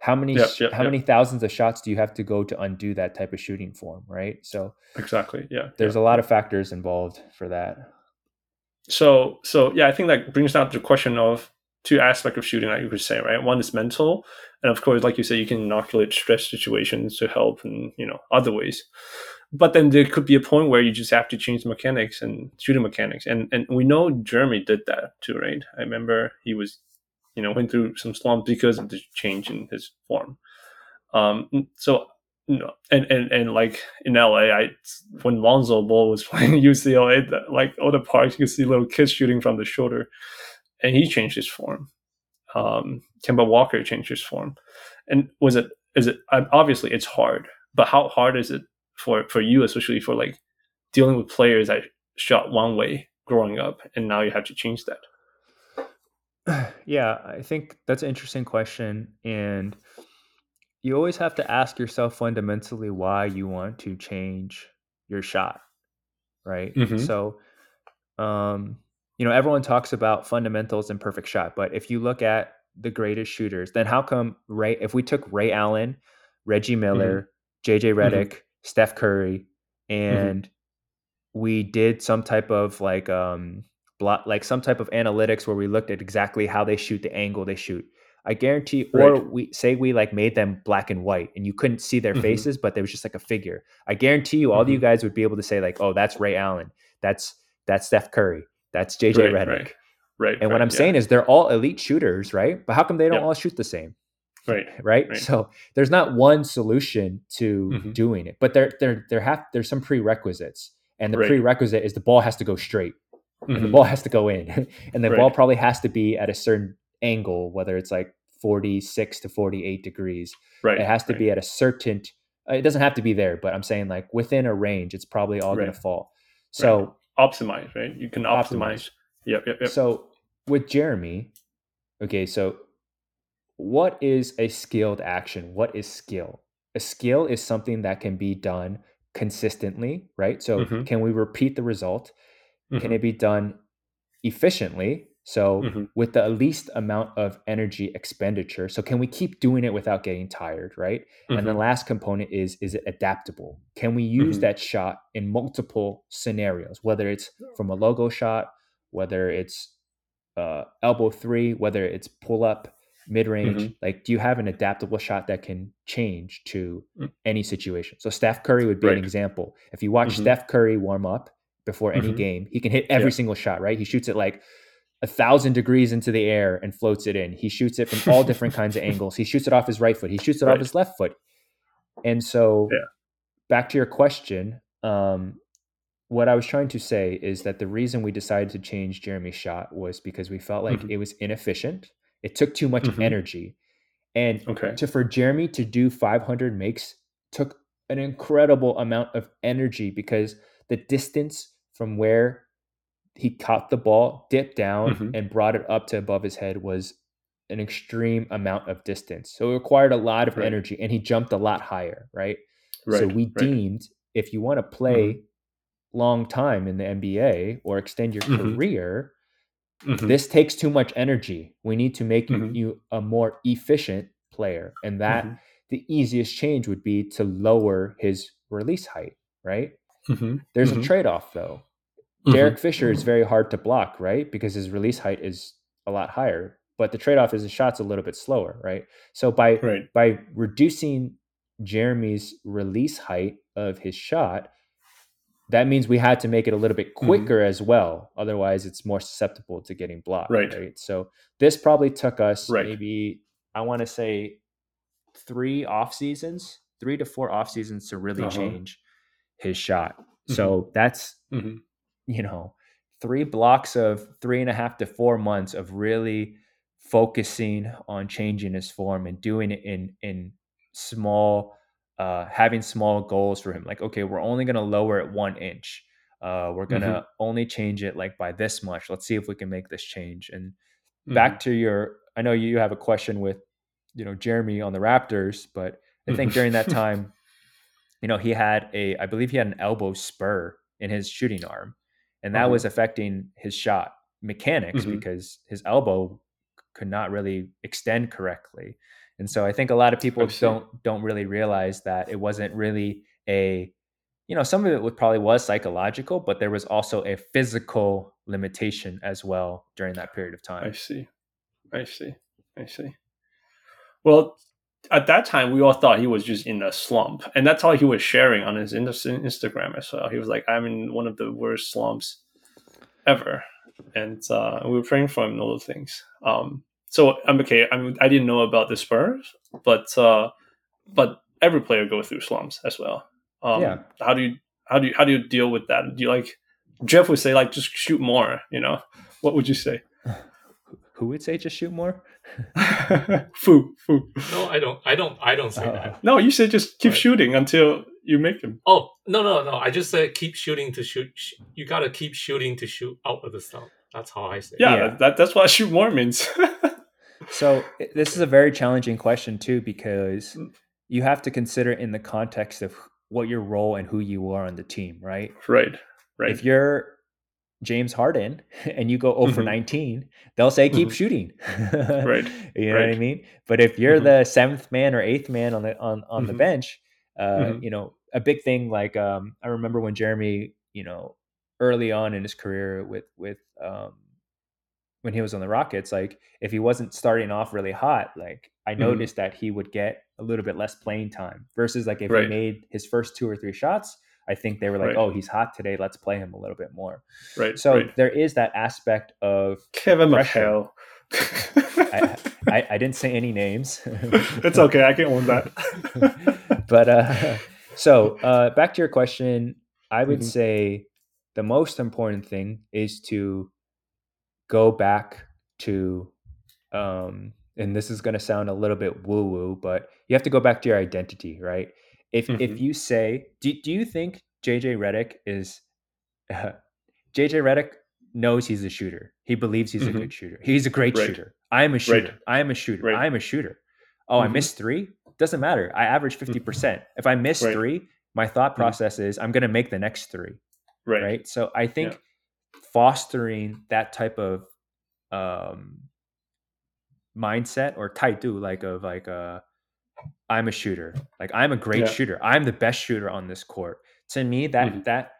How many Yep, yep, how yep. many thousands of shots do you have to go to undo that type of shooting form, right? So Exactly. Yeah. there's a lot of factors involved for that. so so yeah, I think that brings down to the question of two aspects of shooting, like you could say, right? One is mental, and of course, like you say, you can inoculate stress situations to help, and you know other ways. But then there could be a point where you just have to change the mechanics and shooting mechanics, and and we know Jeremy did that too, right? I remember he was you know went through some slumps because of the change in his form. Um, so know, and and and like in LA, I when Lonzo Ball was playing UCLA, like all the parks, you could see little kids shooting from the shoulder, and he changed his form. Um, Kemba Walker changed his form, and was it is it obviously it's hard, but how hard is it for for you, especially for like dealing with players that shot one way growing up, and now you have to change that? Yeah, I think that's an interesting question, and you always have to ask yourself fundamentally why you want to change your shot, right? Mhm. So, um, you know, everyone talks about fundamentals and perfect shot, but if you look at the greatest shooters, then how come Ray? If we took Ray Allen, Reggie Miller, JJ Redick, Steph Curry, and we did some type of like um block, like some type of analytics where we looked at exactly how they shoot, the angle they shoot. I guarantee, or we say we like made them black and white, and you couldn't see their Mhm. faces, but there was just like a figure. I guarantee you, all of you Mhm. guys would be able to say like, "Oh, that's Ray Allen. That's that's Steph Curry. That's JJ Right, Redick." right, right. And what I'm yeah. saying is, they're all elite shooters, right? But how come they don't Yeah. all shoot the same? right, right? Right. So there's not one solution to Mhm. doing it, but there there there have there's some prerequisites, and the Right. prerequisite is the ball has to go straight, and the Mhm. ball has to go in, and the Right. ball probably has to be at a certain angle, whether it's like 46 to 48 degrees. right. It has to be at a certain. uh, It doesn't have to be there, but I'm saying like within a range, it's probably all going to fall. So optimize, right? You can optimize. Optimize. Yep, yep, yep. So with Jeremy, okay, so what is a skilled action? What is skill? A skill is something that can be done consistently, right? So Mhm. can we repeat the result? Can Mhm. it be done efficiently? So Mhm. with the least amount of energy expenditure. So can we keep doing it without getting tired, right? And the Mhm. last component is is it adaptable? Can we use Mhm. that shot in multiple scenarios, whether it's from a logo shot, whether it's uh, elbow three, whether it's pull up, mid range? Mhm. Like, do you have an adaptable shot that can change to Mm. any situation? So Steph Curry would be an example. If you watch Mhm. Steph Curry warm up before any game, he can hit every Yeah. single shot, right? He shoots it like a thousand degrees into the air and floats it in. He shoots it from all different kinds of angles. He shoots it off his right foot. He shoots it off his left foot. And so, Yeah. back to your question, um, what I was trying to say is that the reason we decided to change Jeremy's shot was because we felt like Mhm. it was inefficient. It took too much Mhm. energy, and Okay. to for Jeremy to do 500 makes took an incredible amount of energy because the distance from where he caught the ball, dipped down, Mhm. and brought it up to above his head was an extreme amount of distance. So it required a lot of Right. energy, and he jumped a lot higher, right? Right. So we right. Mm-hmm. deemed if you want to play long time in the NBA or extend your Mhm. career, Mhm. this takes too much energy. We need to make you- Mhm. you a more efficient player, and that Mhm. the easiest change would be to lower his release height, right? Mhm. There's a trade-off though. Mhm. Derek Fisher is very hard to block, right? Because his release height is a lot higher. But the trade-off is his shot's a little bit slower, right? So by Right. by reducing Jeremy's release height of his shot, that means we had to make it a little bit Mm-hmm. quicker as well. Otherwise, it's more susceptible to getting blocked. Right. So this probably took us Right. maybe I want to say three off seasons, three to four off seasons to really Uh-huh. change his shot. So that's Mhm. You know, three blocks of three and a half to four months of really focusing on changing his form and doing it in in small uh having small goals for him. Like okay we're only going to lower it one inch. Uh we're going to only change it like by this much. Let's see if we can make this change. And back to your i know you have a question with you know jeremy on the raptors but i think during that time you know he had a i believe he had an elbow spur in his shooting arm and that Uh-huh. was affecting his shot mechanics Mhm. because his elbow could not really extend correctly and so i think a lot of people don't don't really realize that it wasn't really a you know some of it probably was psychological but there was also a physical limitation as well during that period of time. I see. I see. I see. Well, at that time, we all thought he was just in a slump, and that's all he was sharing on his Instagram as well. He was like, "I'm in one of the worst slumps ever," and uh, we were praying for him and all those things. Um, so I'm okay. I'm I didn't know about the Spurs, but uh, but every player goes through slumps as well. Um, Yeah. How do you how do you how do you deal with that? Do you like Jeff would say like just shoot more? You know, what would you say? Who would say just shoot more? foo foo. No, I don't. I don't. I don't say Oh. that. No, you say just keep Right. shooting until you make them. Oh no, no, no! I just said keep shooting to shoot. sh- You gotta keep shooting to shoot out of the stump. That's how I say. it. Yeah, Yeah. That, that's what shoot more means. So this is a very challenging question too because Mm. you have to consider in the context of what your role and who you are on the team, right? right. Right. If you're James Harden and you go 0 for Mhm. 19, they'll say keep Mhm. shooting. Right. You know what I mean? But if you're Mhm. the seventh man or eighth man on the on on the Mhm. bench, uh, Mhm. you know, a big thing like um, I remember when Jeremy, you know, early on in his career with with um, when he was on the Rockets, like if he wasn't starting off really hot, like I Mhm. noticed that he would get a little bit less playing time versus like if he made his first two or three shots, I think they were like, Right. oh, he's hot today, let's play him a little bit more. right. So right. there is that aspect of Kevin pressure. McHale. I, I, I didn't say any names. it's okay. I can own that. but uh, so uh, back to your question, I would Mhm. say the most important thing is to go back to, um, and this is going to sound a little bit woo woo, but you have to go back to your identity, right? If if Mhm. you say, do, do you think JJ Redick is JJ Redick knows he's a shooter. He believes he's Mhm. a good shooter. He's a great Right. shooter. I am a shooter. I am a shooter. Right. I am a shooter. Oh, I Mhm. missed three? Doesn't matter. I average 50%. If I miss Right. three, my thought Mhm. process is I'm going to make the next three. right. Right. So I think fostering that type of um, mindset or taidu, like of like uh, I'm a shooter. Like I'm a great Yeah. shooter. I'm the best shooter on this court. To me, that Mhm. that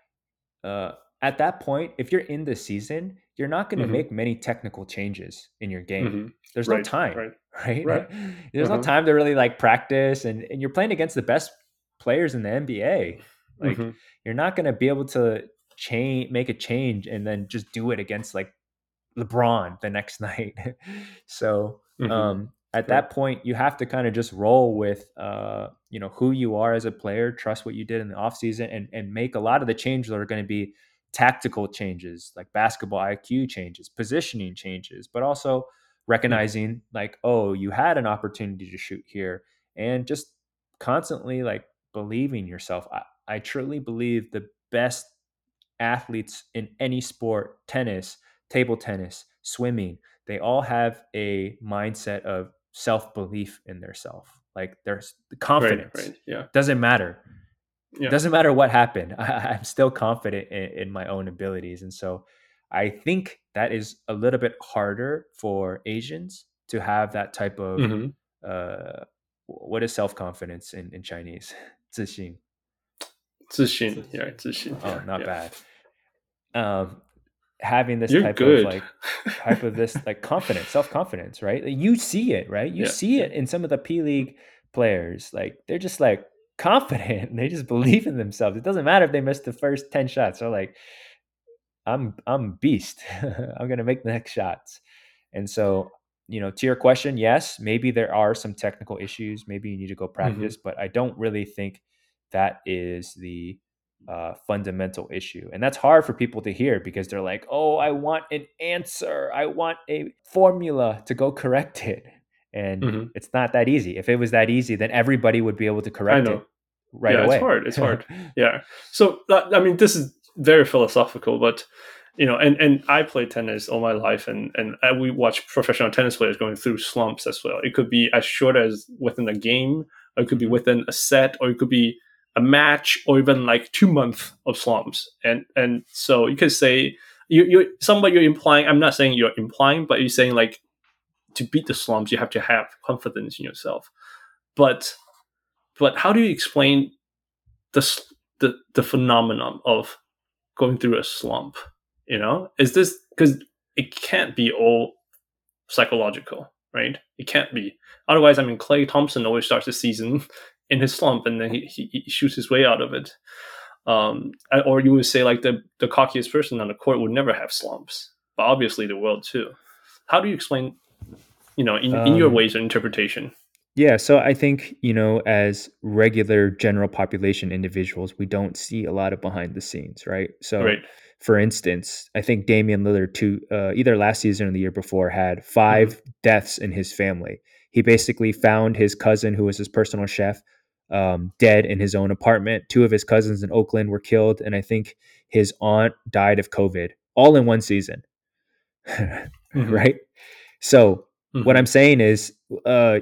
uh, at that point, if you're in the season, you're not going to Mhm. make many technical changes in your game. Mhm. There's no time, right. right? Right. There's no Uh-huh. time to really like practice, and and you're playing against the best players in the NBA. Like Mhm. you're not going to be able to change, make a change, and then just do it against like LeBron the next night. so Mhm. um, at that point, you have to kind of just roll with uh, you know who you are as a player, trust what you did in the offseason, and and make a lot of the changes that are going to be tactical changes, like basketball IQ changes, positioning changes, but also recognizing like, oh, you had an opportunity to shoot here, and just constantly like believing yourself. I, I truly believe the best athletes in any sport, tennis, table tennis, swimming, they all have a mindset of self belief in their self. Like there's confidence. Right, right, yeah. Doesn't matter. Yeah. Doesn't matter what happened. I, am still confident in, in my own abilities. And so I think that is a little bit harder for Asians to have that type of mm-hmm. uh, what is self confidence in, in Chinese? Zixin. 自信, Yeah, zixin. Oh, not yeah. bad. Um, having this You're type good. of like type of this like confidence, self confidence, right? You see it, right? You Yeah, see it in some of the P League players. Like they're just like confident. They just believe in themselves. It doesn't matter if they miss the first ten shots. They're like, I'm I'm beast. I'm gonna make the next shots. And so, you know, to your question, yes, maybe there are some technical issues. Maybe you need to go mm-hmm. practice, but I don't really think that is the uh, fundamental issue. And that's hard for people to hear because they're like, oh, I want an answer. I want a formula to go correct it. And Mhm. it's not that easy. If it was that easy, then everybody would be able to correct it right Yeah, it's hard, it's hard. Yeah. So that, I mean, this is very philosophical, but you know, and and I played tennis all my life, and and I, we watch professional tennis players going through slumps as well. It could be as short as within a game, or it could be within a set, or it could be a match, or even like two months of slumps. And and so you could say you you somewhat you're implying. I'm not saying you're implying, but you're saying like to beat the slumps, you have to have confidence in yourself. But but how do you explain the the the phenomenon of going through a slump? You know, is this because it can't be all psychological, right? It can't be. Otherwise, I mean, Klay Thompson always starts the season in his slump, and then he, he, he shoots his way out of it. Um, or you would say like the the cockiest person on the court would never have slumps, but obviously the world too. How do you explain you know, in, in your Um, ways of interpretation. Yeah, so I think, you know, as regular general population individuals, we don't see a lot of behind the scenes, right? So, Right. for instance, I think Damian Lillard, two, uh, either last season or the year before, had 5 deaths in his family. He basically found his cousin, who was his personal chef, um, dead in his own apartment. Two of his cousins in Oakland were killed, and I think his aunt died of COVID, all in one season, Mhm. right? So, what Mhm. I'm saying is, uh,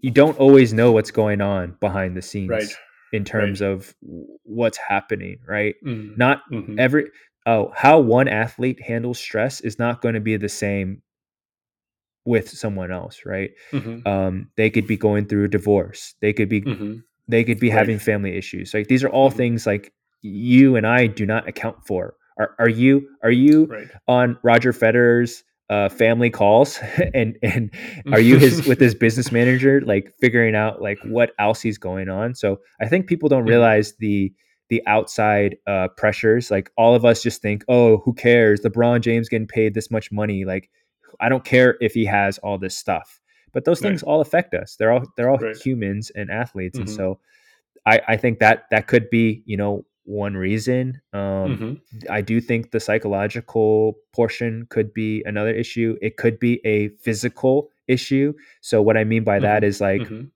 you don't always know what's going on behind the scenes Right. in terms of what's happening, right? Mhm. Not Mhm. every oh, how one athlete handles stress is not going to be the same with someone else, right? Mhm. Um, they could be going through a divorce. They could be Mhm. they could be Right. having family issues. Like these are all Mhm. things like you and I do not account for. Are are you are you Right. on Roger Federer's uh, family calls and and are you his with his business manager like figuring out like what else he's going on? So I think people don't Mhm. realize the the outside uh, pressures. Like all of us just think, oh, who cares? LeBron James getting paid this much money. Like I don't care if he has all this stuff. But those Right. things all affect us. They're all they're all Right. humans and athletes, and Mhm. so I, I think that that could be you know one reason. Um, Mhm. I do think the psychological portion could be another issue. It could be a physical issue. So what I mean by that Mhm. is like Mhm.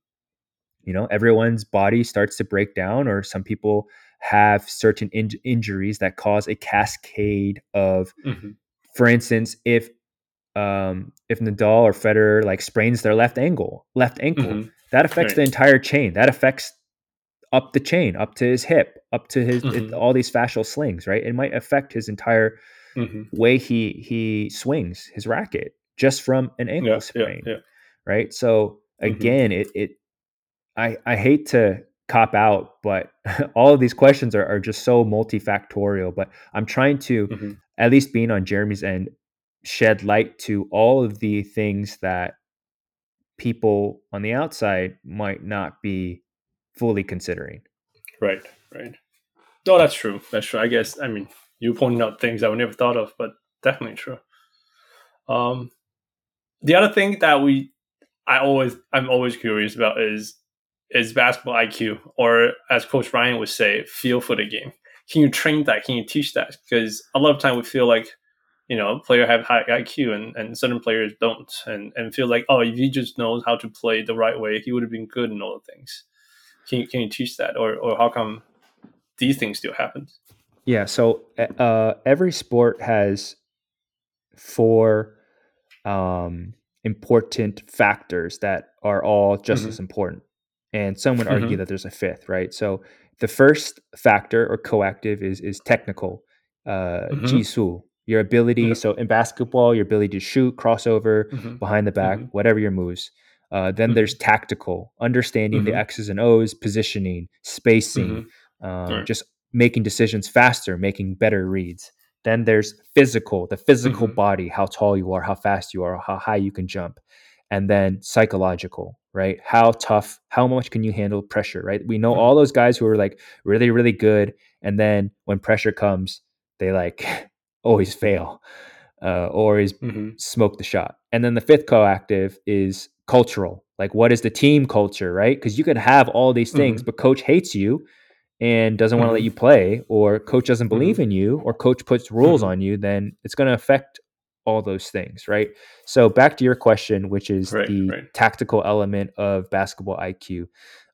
you know everyone's body starts to break down, or some people have certain in- injuries that cause a cascade of Mhm. for instance, if um, if Nadal or Federer like sprains their left ankle, left ankle, Mhm. that affects Right. the entire chain. That affects up the chain, up to his hip, up to his it- Mhm. all these fascial slings. Right, it might affect his entire Mhm. way he he swings his racket just from an ankle Yeah. Yeah. sprain. Yeah. Right, so Mhm. again, it it I I hate to cop out, but all of these questions are, are just so multifactorial. But I'm trying to Mhm. at least being on Jeremy's end, shed light to all of the things that people on the outside might not be fully considering. Right. Right. No, that's true. That's true. I guess. I mean, you pointed out things I would never thought of, but definitely true. Um, the other thing that we, I always, I'm always curious about is is basketball IQ, or as Coach Ryan would say, feel for the game. Can you train that? Can you teach that? Because a lot of time we feel like, you know, player have high IQ and, and certain players don't, and and feel like, oh, if he just knows how to play the right way, he would have been good in all the things. Can you can you teach that, or or how come these things still happen? Yeah. So uh, every sport has four um, important factors that are all just Mhm. as important. And some would argue Mhm. that there's a fifth, right? So the first factor or coactive is is technical, uh, Mhm. jisu, your ability. Yeah. So in basketball, your ability to shoot, crossover, Mhm. behind the back, Mhm. whatever your moves. Uh, then Mhm. there's tactical, understanding the Mhm. X's and O's, positioning, spacing, um, Right. just making decisions faster, making better reads. Then there's physical, the physical Mhm. body, how tall you are, how fast you are, how high you can jump. And then psychological, right? How tough, how much can you handle pressure, right? We know all those guys who are like really, really good. And then when pressure comes, they like always fail uh, or always Mhm. smoke the shot. And then the fifth coactive is cultural. Like, what is the team culture, right? Because you could have all these things, Mhm. but coach hates you and doesn't want to let you play, or coach doesn't believe Mhm. in you, or coach puts rules Mhm. on you, then it's going to affect all those things, right? So, back to your question, which is Right, the right. tactical element of basketball IQ.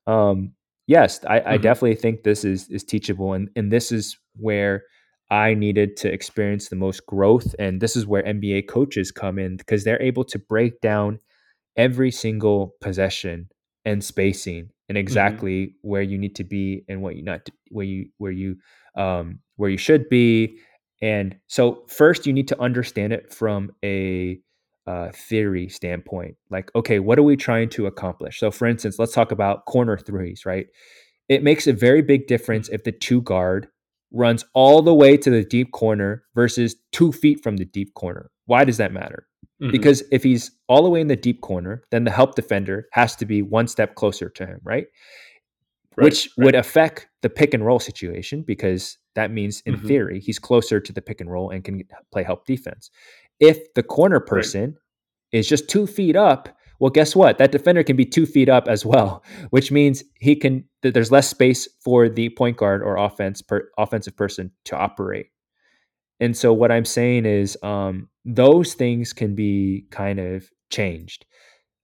Um, yes, I, I Mhm. definitely think this is is teachable, and and this is where I needed to experience the most growth, and this is where NBA coaches come in because they're able to break down every single possession and spacing and exactly where you need to be and what you not where you where you um where you should be. And so first you need to understand it from a uh, theory standpoint. Like okay what are we trying to accomplish? So for instance let's talk about corner threes right? It makes a very big difference if the two guard runs all the way to the deep corner versus two feet from the deep corner why does that matter Mhm. because if he's all the way in the deep corner, then the help defender has to be one step closer to him, right? Right, Which right. would affect the pick and roll situation because that means, in Mhm. theory, he's closer to the pick and roll and can play help defense. If the corner person is just two feet up, well, guess what? That defender can be two feet up as well, which means he can. That there's less space for the point guard or offense per, offensive person to operate. And so what I'm saying is, um, those things can be kind of changed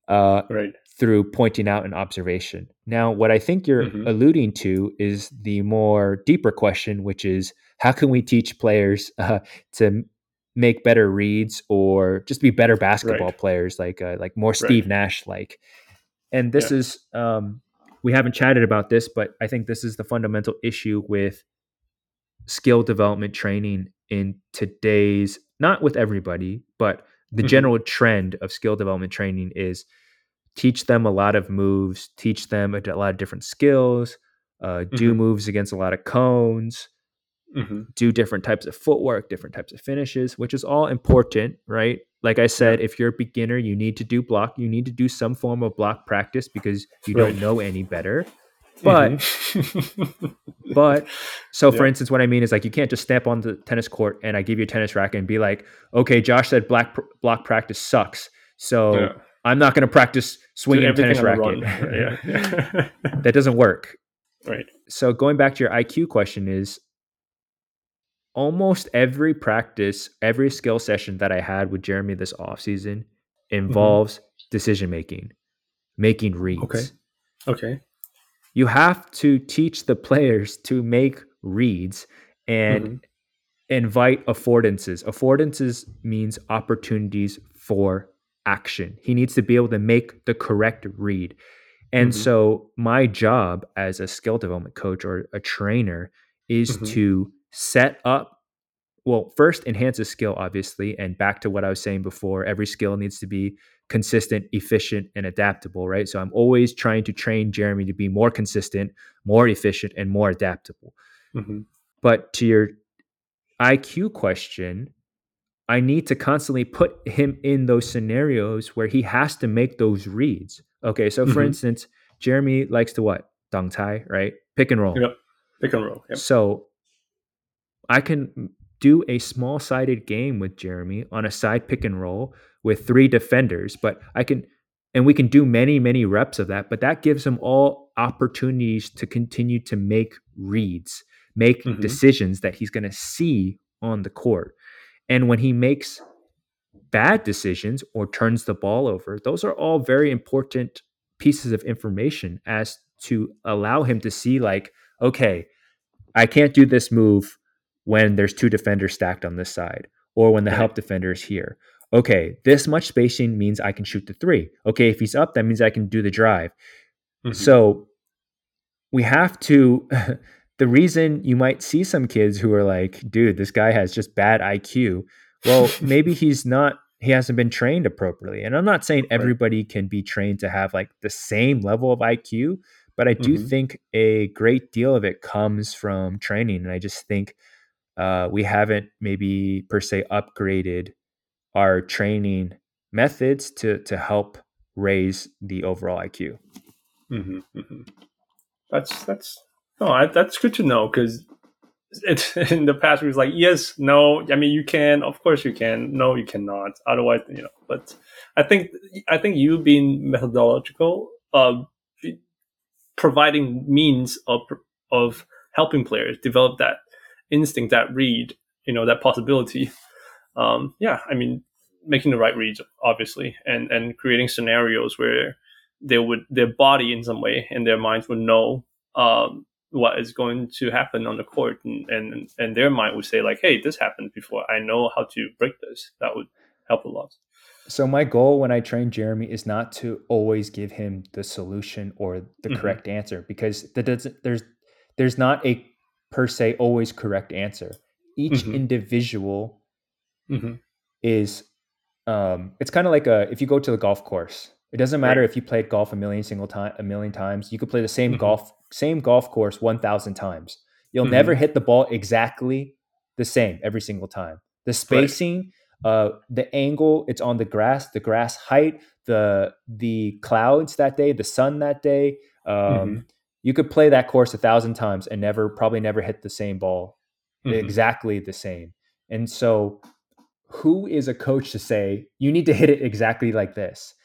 uh, Right. through pointing out an observation. Now, what I think you're Mhm. alluding to is the more deeper question, which is how can we teach players uh, to make better reads or just be better basketball Right. players, like uh, like more Steve Nash like. And this is um, we haven't chatted about this, but I think this is the fundamental issue with skill development training in today's not with everybody, but the Mhm. general trend of skill development training is teach them a lot of moves, teach them a lot of different skills, uh, do Mhm. moves against a lot of cones, hmm do different types of footwork, different types of finishes, which is all important, right? Like I said, if you're a beginner, you need to do block, you need to do some form of block practice because you Right. don't know any better. But Mhm. but so for instance, what I mean is like you can't just step on the tennis court and I give you a tennis racket and be like, okay, Josh said black pr- block practice sucks, so Yeah. I'm not going to practice swinging a tennis racket. Yeah. that doesn't work. right. So going back to your IQ question is almost every practice, every skill session that I had with Jeremy this offseason involves decision making, making reads. Okay. Okay. You have to teach the players to make reads and Mhm. invite affordances. Affordances means opportunities for action. He needs to be able to make the correct read. And Mhm. so, my job as a skill development coach or a trainer is Mhm. to set up, well, first enhance a skill, obviously. And back to what I was saying before, every skill needs to be consistent, efficient, and adaptable, right? So, I'm always trying to train Jeremy to be more consistent, more efficient, and more adaptable. hmm But to your IQ question, I need to constantly put him in those scenarios where he has to make those reads. Okay, so for Mhm. instance, Jeremy likes to what? Dong Tai, right? Pick and roll. Yep. Pick and roll. Yep. So I can do a small sided game with Jeremy on a side pick and roll with three defenders, but I can, and we can do many, many reps of that, but that gives him all opportunities to continue to make reads, make Mhm. decisions that he's going to see on the court. And when he makes bad decisions or turns the ball over, those are all very important pieces of information as to allow him to see, like, okay, I can't do this move when there's two defenders stacked on this side or when the Right. help defender is here. Okay, this much spacing means I can shoot the three. Okay, if he's up, that means I can do the drive. Mhm. So we have to. the reason you might see some kids who are like, dude, this guy has just bad IQ. Well, maybe he's not, he hasn't been trained appropriately. And I'm not saying everybody can be trained to have like the same level of IQ, but I do Mhm. think a great deal of it comes from training. And I just think uh, we haven't maybe per se upgraded our training methods to to help raise the overall IQ. hmm hmm That's that's no, I, that's good to know because it's in the past we was like yes, no. I mean, you can, of course, you can. No, you cannot. Otherwise, you know. But I think I think you being methodological, uh, providing means of of helping players develop that instinct, that read, you know, that possibility. Um, yeah, I mean, making the right reads, obviously, and and creating scenarios where they would their body in some way and their minds would know um, what is going to happen on the court, and, and and their mind would say like, "Hey, this happened before. I know how to break this." That would help a lot. So my goal when I train Jeremy is not to always give him the solution or the Mhm. correct answer because that doesn't there's there's not a per se always correct answer. Each Mhm. individual hmm is um it's kind of like a if you go to the golf course it doesn't matter Right. if you played golf a million single time a million times you could play the same Mhm. golf same golf course 1000 times you'll Mhm. never hit the ball exactly the same every single time the spacing uh the angle it's on the grass the grass height the the clouds that day the sun that day um Mhm. You could play that course a thousand times and never probably never hit the same ball Mhm. exactly the same. And so who is a coach to say you need to hit it exactly like this?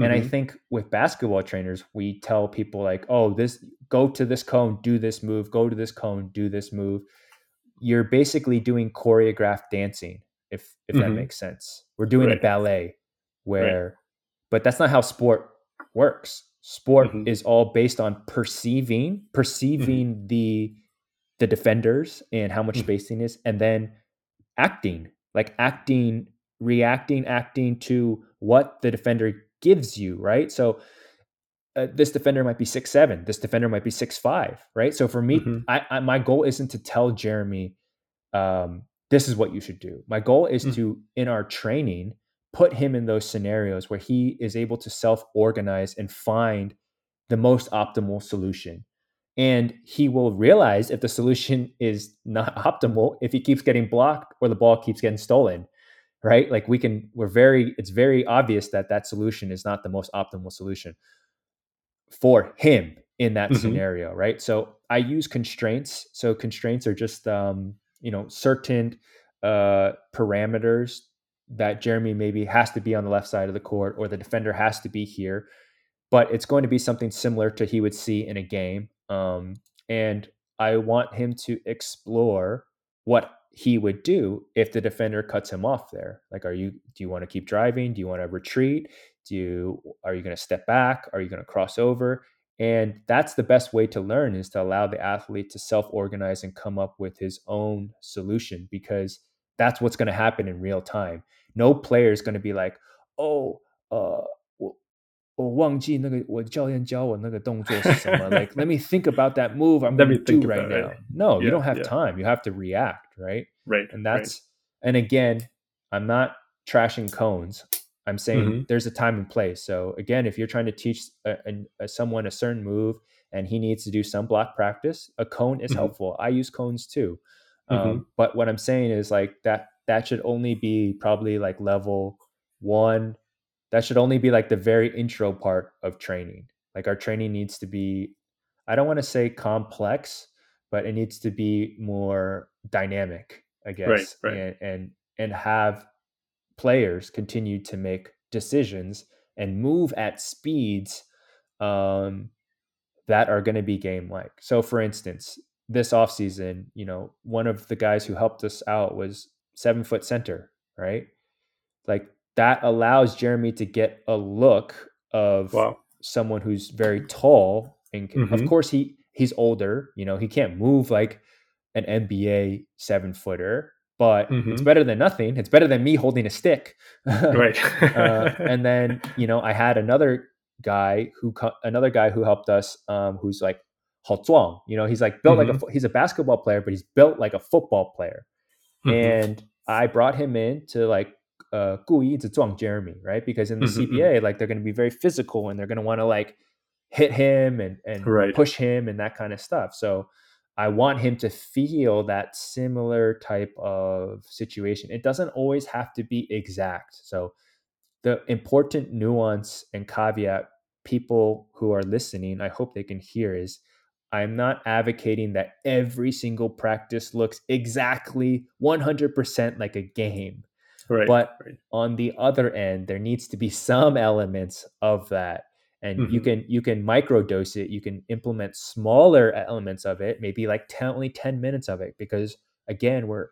And I Mhm. think with basketball trainers, we tell people like, "Oh, this go to this cone, do this move, go to this cone, do this move." You're basically doing choreographed dancing, if if that Mhm. makes sense. We're doing a ballet where but that's not how sport works. Sport Mhm. is all based on perceiving, perceiving the the defenders and how much Mhm. spacing is, and then acting, like acting, reacting, acting to what the defender gives you, right? So uh, this defender might be six seven, this defender might be six five, right? So for me, Mhm. I, I my goal isn't to tell Jeremy, um, this is what you should do. My goal is Mm. to in our training put him in those scenarios where he is able to self organize and find the most optimal solution. And he will realize if the solution is not optimal, if he keeps getting blocked or the ball keeps getting stolen, right? Like we can, we're very, it's very obvious that that solution is not the most optimal solution for him in that Mhm. scenario, right? So I use constraints. So constraints are just, um, you know, certain uh, parameters that Jeremy maybe has to be on the left side of the court or the defender has to be here but it's going to be something similar to he would see in a game. Um, and I want him to explore what he would do if the defender cuts him off there. Like, are you do you want to keep driving? Do you want to retreat? Do you are you going to step back? Are you going to cross over? And that's the best way to learn is to allow the athlete to self-organize and come up with his own solution because that's what's going to happen in real time. No player is going to be like, oh, uh, 我忘记那个我教练教我那个动作是什么。like, let me think about that move I'm Let going me to do think right about it. now. No, you Yeah, don't have yeah. time. You have to react, right? Right. And right. that's and again, I'm not trashing cones. I'm saying Mhm. there's a time and place. So again, if you're trying to teach a, a, a someone a certain move and he needs to do some block practice, a cone is Mhm. helpful. I use cones too. Mhm. Um, but what I'm saying is like that that should only be probably like level one. That should only be like the very intro part of training. Like our training needs to be, I don't want to say complex, but it needs to be more dynamic, I guess, right. and and and have players continue to make decisions and move at speeds um, that are going to be game like. So, for instance, this offseason, you know, one of the guys who helped us out was seven foot center, right? Like that allows Jeremy to get a look of Wow. someone who's very tall and can, of course he he's older, you know, he can't move like an NBA seven footer, but it's Mhm. better than nothing. It's better than me holding a stick. Right. uh, and then you know I had another guy who another guy who helped us um, who's like Hao Zhuang. You know, he's like built like a he's a basketball player, but he's built like a football player. Mhm. And I brought him in to like uh to Zhuang Jeremy, right? Because in the Mhm, CBA, like they're going to be very physical and they're going to want to like hit him and and Right. push him and that kind of stuff. So I want him to feel that similar type of situation. It doesn't always have to be exact. So the important nuance and caveat people who are listening, I hope they can hear is I'm not advocating that every single practice looks exactly 100% like a game. right. But right. on the other end, there needs to be some elements of that. And you Mhm. can you can microdose it. You can implement smaller elements of it, maybe like 10, only 10 minutes of it, because again, we're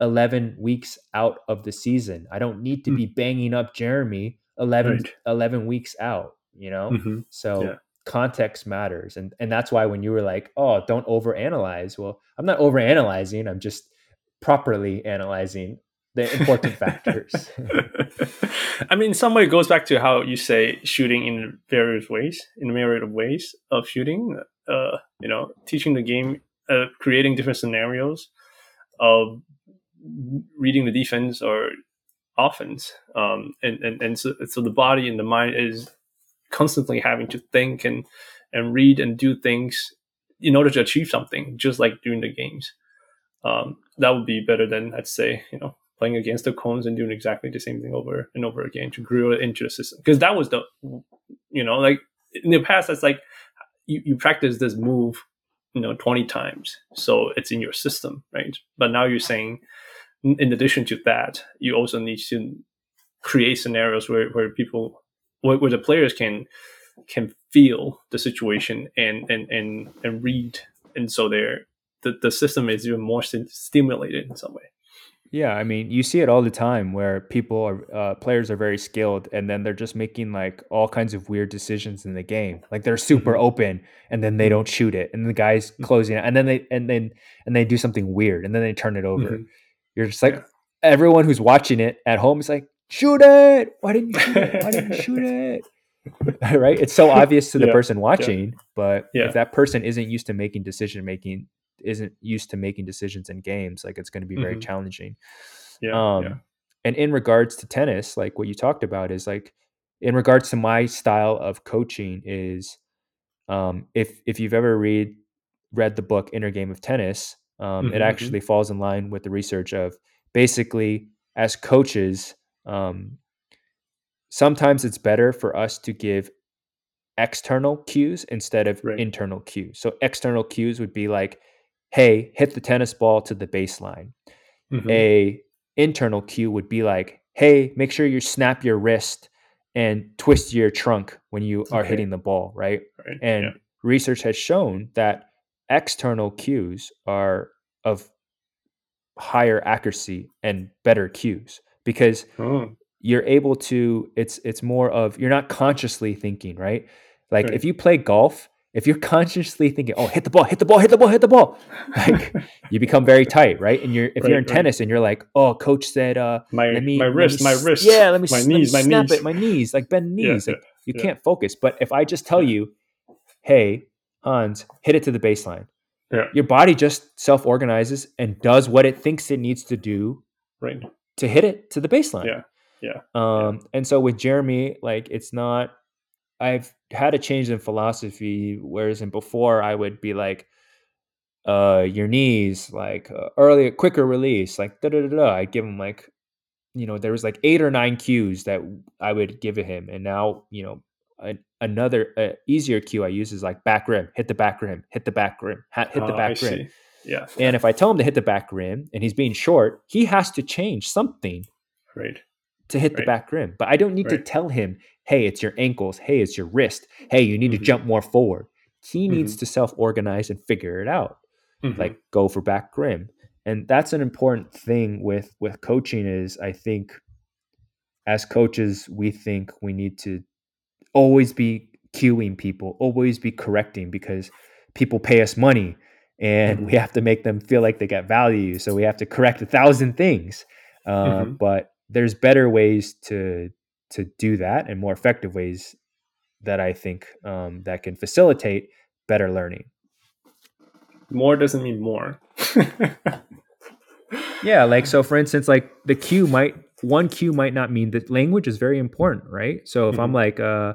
11 weeks out of the season. I don't need to Mm. be banging up Jeremy 11, Right. 11 weeks out, you know? Mhm. So Yeah. Context matters. And and that's why when you were like, oh, don't overanalyze. Well, I'm not overanalyzing. I'm just properly analyzing the important factors. I mean, in some way, it goes back to how you say shooting in various ways, in a myriad of ways of shooting. Uh, you know, teaching the game, uh, creating different scenarios of reading the defense or offense, um, and and and so, so the body and the mind is constantly having to think and and read and do things in order to achieve something, just like doing the games. Um, that would be better than I'd say, you know, playing against the cones and doing exactly the same thing over and over again to grow it into the system. Because that was the, you know, like in the past, that's like you, you practice this move, you know, 20 times. So it's in your system, right? But now you're saying in in addition to that, you also need to create scenarios where, where people where, where the players can can feel the situation and and and, and read and so they're the, the system is even more sti- stimulated in some way Yeah, I mean, you see it all the time where people are uh, players are very skilled, and then they're just making like all kinds of weird decisions in the game. Like they're super Mhm. open, and then they don't shoot it, and the guy's Mhm. closing it, and then they and then and they do something weird, and then they turn it over. Mhm. You're just like Yeah. everyone who's watching it at home is like, shoot it! Why didn't you shoot it? Why didn't you shoot it? right? It's so obvious to the Yeah, person watching, but Yeah. if that person isn't used to making decision making, isn't used to making decisions in games, like it's going to be very Mhm. challenging. yeah Um, yeah and in regards to tennis, like what you talked about is like in regards to my style of coaching is um, if if you've ever read read the book Inner Game of Tennis, um, Mhm, it mhm. actually falls in line with the research of basically as coaches, um, sometimes it's better for us to give external cues instead of Right. internal cues. So external cues would be like, "Hey, hit the tennis ball to the baseline." Mhm. a internal cue would be like, "Hey, make sure you snap your wrist and twist your trunk when you are Okay. hitting the ball," right? right And yeah. research has shown that external cues are of higher accuracy and better cues because oh, you're able to it's it's more of you're not consciously thinking, right? Like Right. if you play golf, if you're consciously thinking, "Oh, hit the ball, hit the ball, hit the ball, hit the ball." Like you become very tight, right? And you're if you're in right. tennis and you're like, "Oh, coach said uh my me my let me wrist my wrist Yeah, let me my s- let me knees my snap knees it, my knees, like bend Yeah, knees. like you yeah. can't focus. But if I just tell Yeah. you, "Hey, Hans, hit it to the baseline." Yeah. Your body just self-organizes and does what it thinks it needs to do right to hit it to the baseline. Yeah, yeah, Um, and so with Jeremy, like it's not. I've had a change in philosophy, whereas in before I would be like, uh, your knees, like uh, earlier, quicker release, like da da da da. I give him like, you know, there was like eight or nine cues that I would give him, and now you know, a, another uh, easier cue I use is like back rim, hit the back rim, hit the back rim, ha- hit the Ah, back rim. see. Yeah And if I tell him to hit the back rim and he's being short, he has to change something right to hit the back rim. But I don't need to tell him, hey, it's your ankles. Hey, it's your wrist. Hey, you need to Mhm. jump more forward. He needs Mhm. to self organize and figure it out, Mhm. like go for back rim. And that's an important thing with with coaching is I think as coaches, we think we need to always be cueing people, always be correcting because people pay us money and we have to make them feel like they got value. So we have to correct a thousand things. Uh, Mhm. But there's better ways to to do that and more effective ways that I think um, that can facilitate better learning. more doesn't mean more Yeah, like so for instance, like the cue might one cue might not mean that language is very important, right? So if I'm Mhm. like uh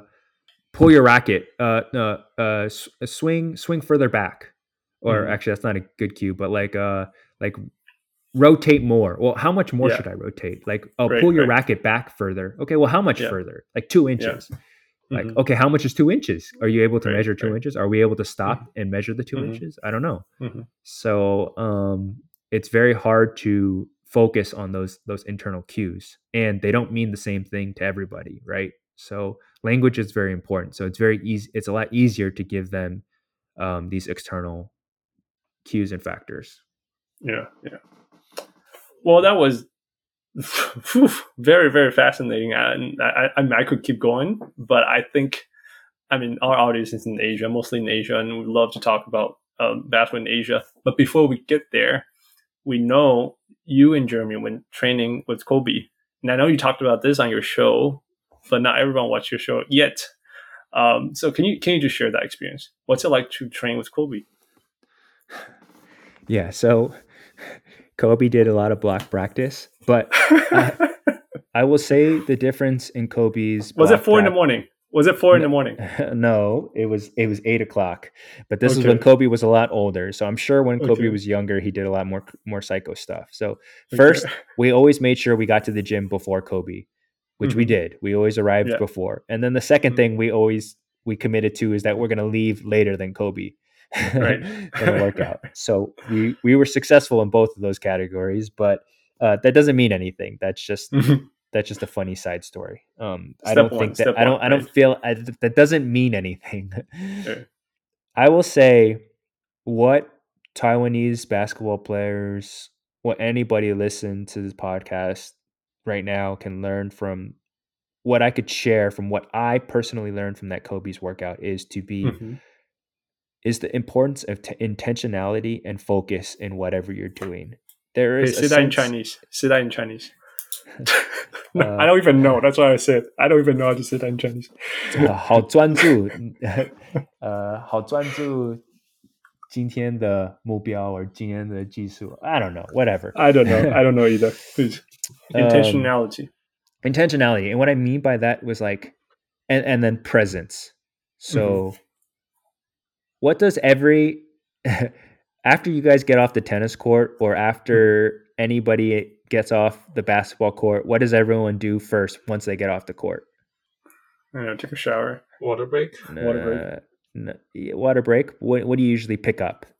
pull your racket, uh uh, uh swing swing further back. Or Mhm. actually that's not a good cue, but like uh like rotate more. Well, how much more Yeah. should I rotate? Like oh Right, pull your right. racket back further. Okay, well how much Yeah. further? Like 2 inches. Like Mhm. okay, how much is 2 inches? Are you able to Right, measure 2 right. inches? Are we able to stop and measure the 2 Mhm. inches? I don't know. Mhm. So um, it's very hard to focus on those those internal cues, and they don't mean the same thing to everybody, right? So language is very important. So it's very easy. It's a lot easier to give them um, these external cues and factors. Yeah, yeah. Well, that was very, very fascinating, and I, I, I mean, I could keep going, but I think, I mean, our audience is in Asia, mostly in Asia, and we love to talk about um, basketball in Asia. But before we get there, we know you and Jeremy went training with Kobe, and I know you talked about this on your show, but not everyone watched your show yet. Um, so can you can you just share that experience? What's it like to train with Kobe? Yeah. So Kobe did a lot of block practice, but I, I will say the difference in Kobe's was it four in the morning? Was it four in the morning? no, it was it was eight o'clock. But this is when Kobe was a lot older. So I'm sure when Kobe Okay. was younger, he did a lot more more psycho stuff. So Okay. first, we always made sure we got to the gym before Kobe, which we Mhm. did. We always arrived Yeah. before. And then the 2nd Mhm. thing we always we committed to is that we're going to leave later than Kobe. Right. workout. So we we were successful in both of those categories, but uh, that doesn't mean anything. That's just that's just a funny side story. Um, I don't one, think that I don't one, I don't right. feel I, that doesn't mean anything. Yeah. I will say what Taiwanese basketball players, what anybody listen to this podcast right now can learn from what I could share from what I personally learned from that Kobe's workout is to be Mhm is the importance of t- intentionality and focus in whatever you're doing. There is. Wait, say that sense... in Chinese. Say that in Chinese. no, uh, I don't even know. That's why I said I don't even know how to say that in Chinese. uh, 好专注，呃，好专注今天的目标 or I don't know. Whatever. I don't know. I don't know either. Please. Um, intentionality. Um, intentionality, and what I mean by that was like, and and then presence. So. Mm-hmm what does every after you guys get off the tennis court or after anybody gets off the basketball court what does everyone do first once they get off the court I know, take a shower. Water break. Water break. N- water break what, what do you usually pick up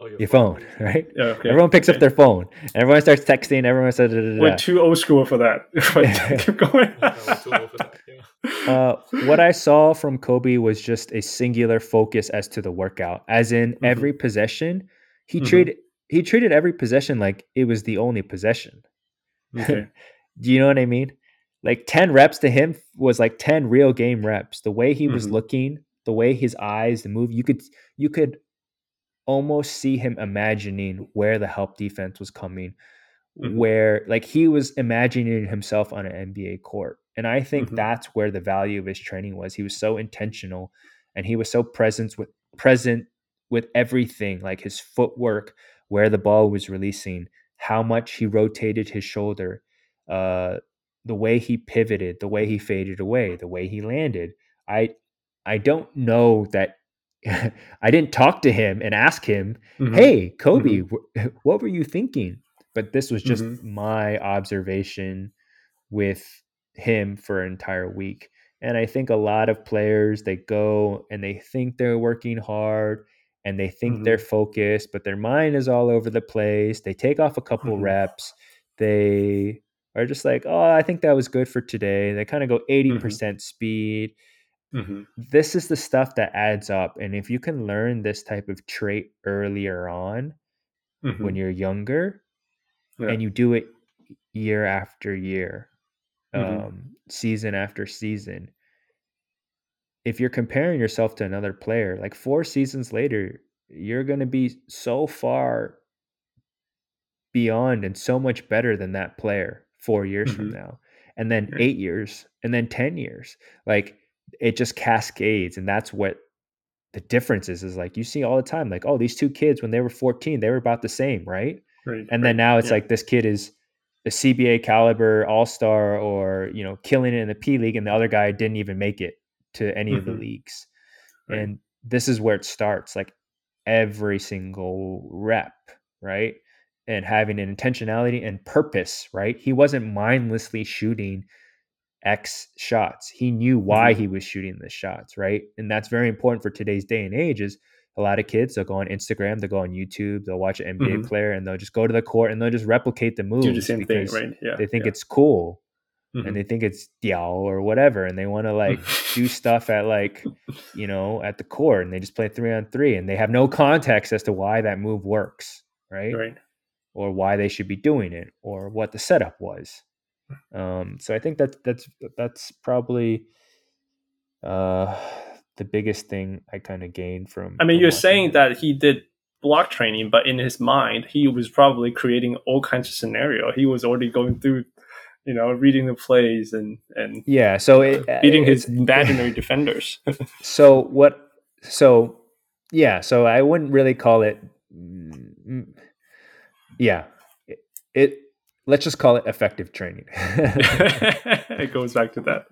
Oh, your phone right Yeah, okay. everyone picks okay. up their phone everyone starts texting everyone says da, da, da, da. We're too old school for that. But keep going. Yeah, we're too old for that, yeah. uh, what I saw from Kobe was just a singular focus as to the workout. As in Mhm. every possession, he Mhm. treated he treated every possession like it was the only possession. okay. Do you know what I mean? Like ten reps to him was like ten real game reps. The way he was Mhm. looking, the way his eyes, the move, you could you could almost see him imagining where the help defense was coming, Mhm. where like he was imagining himself on an NBA court. And I think Mhm. that's where the value of his training was. He was so intentional and he was so present with present with everything, like his footwork, where the ball was releasing, how much he rotated his shoulder, uh, the way he pivoted, the way he faded away, the way he landed. I I don't know that I didn't talk to him and ask him, Mhm. "Hey, Kobe, wh- what were you thinking?" But this was just Mhm. my observation with him for an entire week. And I think a lot of players they go and they think they're working hard and they think they're focused, but their mind is all over the place. They take off a couple Mhm. reps. They are just like, "Oh, I think that was good for today." They kind of go 80% speed Mhm. this is the stuff that adds up and if you can learn this type of trait earlier on when Mhm. you're younger Yeah. and you do it year after year Mhm. um, season after season if you're comparing yourself to another player like four seasons later you're going to be so far beyond and so much better than that player four years from Mhm. now and then Right. eight years and then 10 years like it just cascades and that's what the difference is is like you see all the time like oh these two kids when they were 14 they were about the same right Right. and then right. now it's Yeah. like this kid is a cba caliber all-star or you know killing it in the p league and the other guy didn't even make it to any of the Mhm. leagues Right. and this is where it starts like every single rep right and having an intentionality and purpose right he wasn't mindlessly shooting x shots he knew why Mhm. he was shooting the shots right and that's very important for today's day and age is a lot of kids they'll go on instagram they'll go on youtube they'll watch an nba Mhm. player and they'll just go to the court and they'll just replicate the moves do the same thing, right? Yeah. they think yeah. it's cool Mhm. and they think it's diao or whatever and they want to like do stuff at like you know at the court and they just play three on three and they have no context as to why that move works right, right. or why they should be doing it or what the setup was um so i think that that's that's probably uh the biggest thing i kind of gained from I mean, from you're saying it. that he did block training, but in his mind, he was probably creating all kinds of scenario. He was already going through, you know, reading the plays and and yeah so uh, it, uh, beating his imaginary defenders. so what so yeah so i wouldn't really call it mm, mm yeah it, it let's just call it effective training it goes back to that.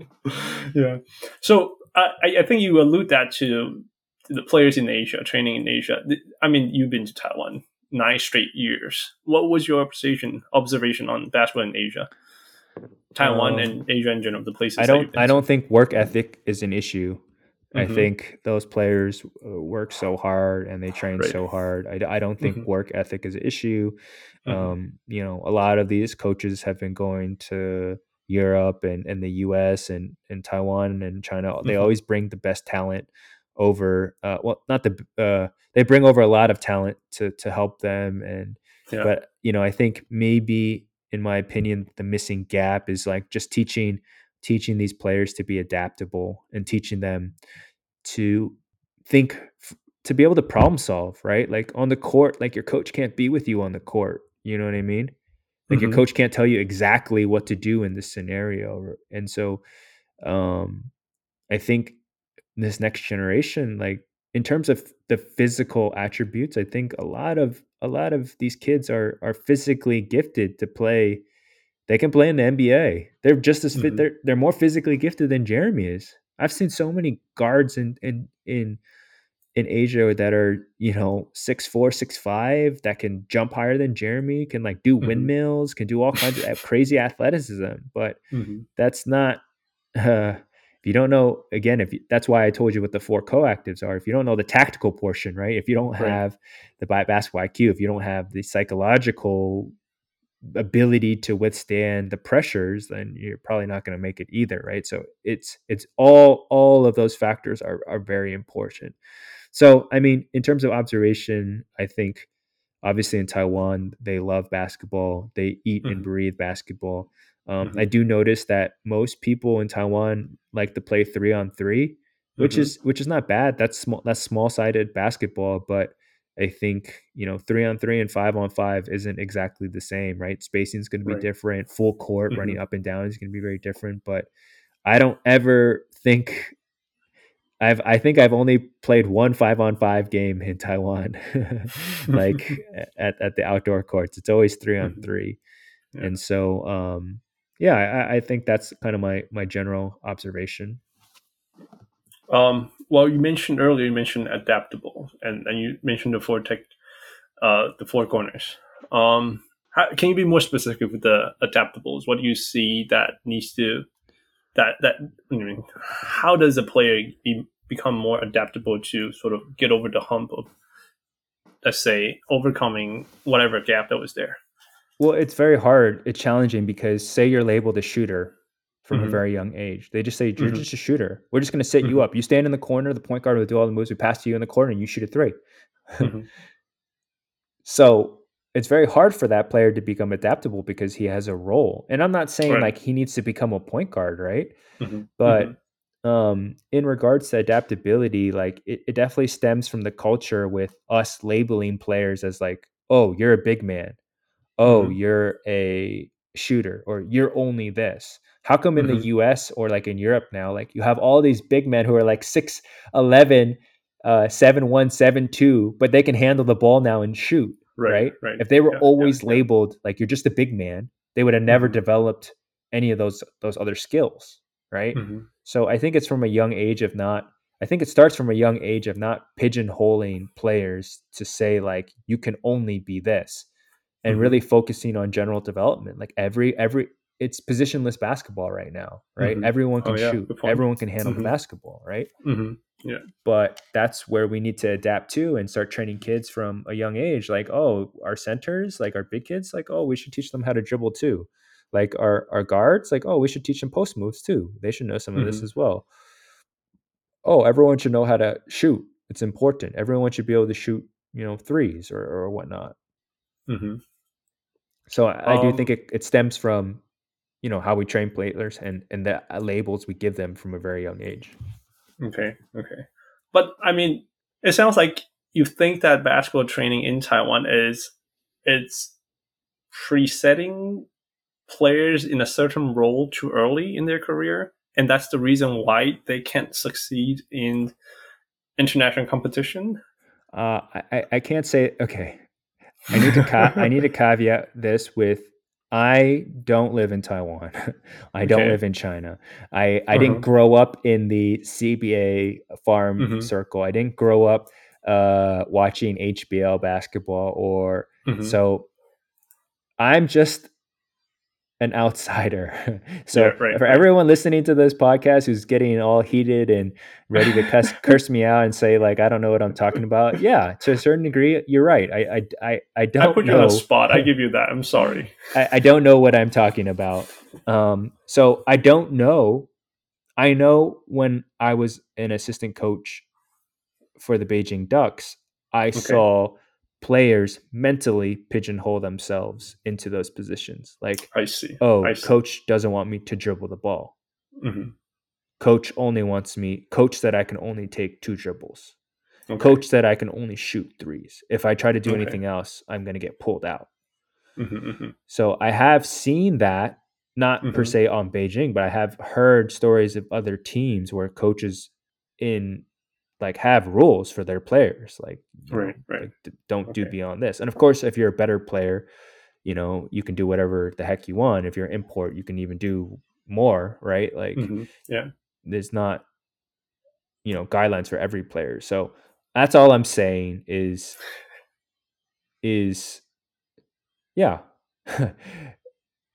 Yeah. So I, I think you allude that to, the players in Asia, training in Asia. I mean, you've been to Taiwan nine straight years. What was your observation observation on basketball in Asia, Taiwan Um, and Asia in general, the places i don't i don't think work ethic is an issue I Mhm. think those players uh, work so hard and they train Right. so hard. I don't think Mhm. work ethic is an issue. Mhm. Um, you know, a lot of these coaches have been going to Europe and, and the US and, and Taiwan and China. They Mhm. always bring the best talent over. Uh, well, not the uh, they bring over a lot of talent to to help them. And Yeah. but you know, I think maybe in my opinion, the missing gap is like just teaching teaching these players to be adaptable and teaching them to think to be able to problem solve, right? Like on the court, like your coach can't be with you on the court. You know what I mean? Like your Mhm. coach can't tell you exactly what to do in this scenario. And so um I think this next generation, like in terms of the physical attributes, I think a lot of a lot of these kids are are physically gifted to play. They can play in the NBA. They're just as fit. Mhm. They're they're more physically gifted than Jeremy is. I've seen so many guards in in in in Asia that are you know six four, six five that can jump higher than Jeremy, can like do Mhm. windmills, can do all kinds of crazy athleticism. But Mhm. that's not uh, if you don't know again if you, that's why i told you what the four coactives are if you don't know the tactical portion right if you don't Right. have the basketball iq if you don't have the psychological ability to withstand the pressures then you're probably not going to make it either right so it's it's all all of those factors are are very important so i mean in terms of observation i think obviously in Taiwan, they love basketball. They eat and Mhm. breathe basketball. Um, Mhm. I do notice that most people in Taiwan like to play three on three, which Mhm. is which is not bad. That's small. That's small sided basketball, but I think you know three on three and five on five isn't exactly the same, right? Spacing is going to be Right. different. Full court Mhm. running up and down is going to be very different. But I don't ever think I've I think I've only played one five on five game in Taiwan, like at, at the outdoor courts. It's always three on three, Yeah. and so um, yeah, I, I think that's kind of my my general observation. Um, well, you mentioned earlier, you mentioned adaptable, and, and you mentioned the four tech, uh, the four corners. Um, how, can you be more specific with the adaptables? What do you see that needs to that that I mean, how does a player be, become more adaptable to sort of get over the hump of, let's say, overcoming whatever gap that was there? Well, it's very hard. It's challenging because say you're labeled a shooter from a Mhm. very young age. They just say you're Mhm. just a shooter. We're just going to set you Mhm. up. You stand in the corner. The point guard will do all the moves. We pass to you in the corner, and you shoot a 3 Mhm. So it's very hard for that player to become adaptable because he has a role. And I'm not saying Right. like he needs to become a point guard, right? Mhm. But um, in regards to adaptability, like it, it definitely stems from the culture with us labeling players as like, oh, you're a big man. Oh, Mhm. you're a shooter, or you're only this. How come in the US or like in Europe now, like you have all these big men who are like 6'11, uh, 7'1, 7'2, but they can handle the ball now and shoot, Right, right? right. If they were Yeah, always yeah. labeled like you're just a big man, they would have never Mhm. developed any of those those other skills, right? Mhm. So I think it's from a young age of not I think it starts from a young age of not pigeonholing players to say like you can only be this and Mhm. really focusing on general development. Like every every it's positionless basketball right now, right? Mhm. Everyone Oh, can yeah, shoot. Everyone can handle Mhm. the basketball, right? Mhm. But that's where we need to adapt to and start training kids from a young age. Like, oh, our centers, like our big kids, like, oh, we should teach them how to dribble too. Like our our guards, like, oh, we should teach them post moves too. They should know some of this Mhm. as well. Oh, everyone should know how to shoot. It's important. Everyone should be able to shoot, you know, threes or, or whatnot. Mhm. So I, I do Um, think it, it stems from, you know, how we train players and and the uh, labels we give them from a very young age. Okay, okay. But I mean, it sounds like you think that basketball training in Taiwan is it's presetting players in a certain role too early in their career, and that's the reason why they can't succeed in international competition. Uh, I, I- I can't say okay. I need to ca- I need to caveat this with I don't live in Taiwan. I don't Okay. live in China. I, I Uh-huh. didn't grow up in the CBA farm Mhm. circle. I didn't grow up uh, watching HBL basketball or Mhm. so I'm just an outsider. so Yeah, right, for right. everyone listening to this podcast who's getting all heated and ready to cuss, curse me out and say like I don't know what I'm talking about, yeah, to a certain degree, you're right. I I I, I don't I put you know. on the spot. I give you that. I'm sorry. I, I don't know what I'm talking about. Um, so I don't know. I know when I was an assistant coach for the Beijing Ducks, I saw players mentally pigeonhole themselves into those positions. Like, I see. oh, I see. coach doesn't want me to dribble the ball. Mhm. Coach only wants me. Coach said I can only take two dribbles. Okay. Coach said I can only shoot threes. If I try to do Okay. anything else, I'm going to get pulled out. Mhm, mhm. So I have seen that, not per Mhm. se on Beijing, but I have heard stories of other teams where coaches in like have rules for their players, like you know, Right, right. like, don't do beyond this. And of course, if you're a better player, you know you can do whatever the heck you want. If you're an import, you can even do more, right? Like Mhm. Yeah. there's not you know guidelines for every player. So that's all I'm saying is is yeah.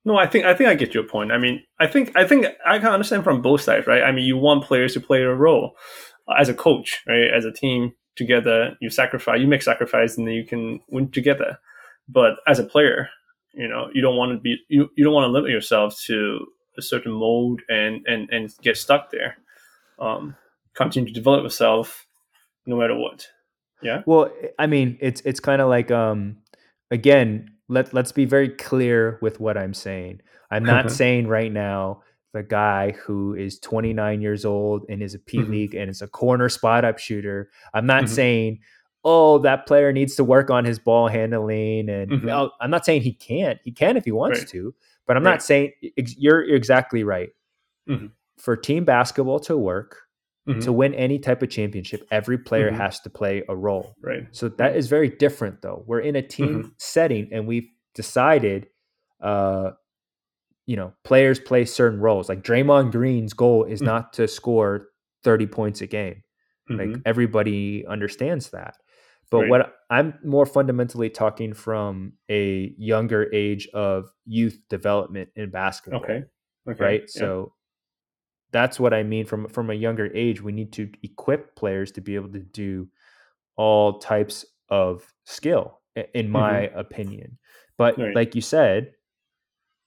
No, I think I think I get your point. I mean, I think I think I can understand from both sides, right? I mean, you want players to play a role as a coach, right? As a team together, you sacrifice, you make sacrifice, and then you can win together. But as a player, you know, you don't want to be you, you don't want to limit yourself to a certain mold and and and get stuck there. Um, continue to develop yourself no matter what. Yeah. Well, I mean, it's it's kind of like um again, let let's be very clear with what I'm saying. I'm not saying right now the guy who is 29 years old and is a P Mhm. league and is a corner spot up shooter. I'm not Mhm. saying oh that player needs to work on his ball handling and Mhm. no, I'm not saying he can't. He can if he wants Right. to, but I'm Right. not saying you're, you're exactly right. Mhm. For team basketball to work, to win any type of championship, every player Mhm. has to play a role. Right. So that is very different, though. We're in a team Mm-hmm. setting, and we've decided, uh, you know, players play certain roles. Like Draymond Green's goal is Mhm. not to score thirty points a game. Like Mhm. everybody understands that. But Right. what I'm more fundamentally talking from a younger age of youth development in basketball Okay. Okay. right? Yeah. So that's what I mean from from a younger age. We need to equip players to be able to do all types of skill, in my opinion. But Mm-hmm. Right. like you said,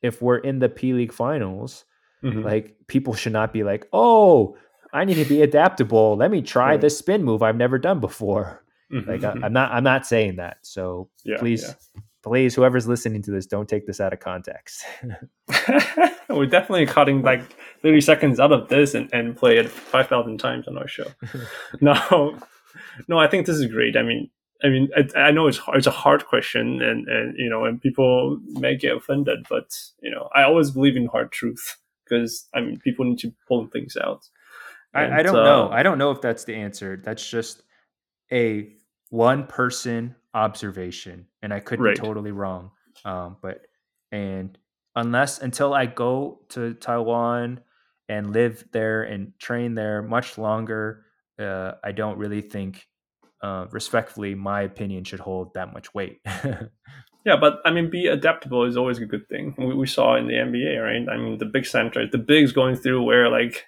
if we're in the P League finals, Mhm. like people should not be like, "Oh, I need to be adaptable. Let me try Right. this spin move I've never done before." Like I, Mhm. I'm not I'm not saying that. So Yeah, please yeah. please whoever's listening to this don't take this out of context. We're definitely cutting like 30 seconds out of this and, and play it 5,000 times on our show. no, no, I think this is great. I mean, I mean, I, I know it's it's a hard question, and and you know, and people may get offended, but you know, I always believe in hard truth because I mean, people need to pull things out. I, I don't know. uh, I don't know if that's the answer. That's just a one person observation, and I could Right. be totally wrong. Um, but and unless until I go to Taiwan and live there and train there much longer, uh, I don't really think, uh, respectfully, my opinion should hold that much weight. Yeah, but I mean, be adaptable is always a good thing. We, we saw in the NBA, right? I mean, the big centers, the bigs going through where like,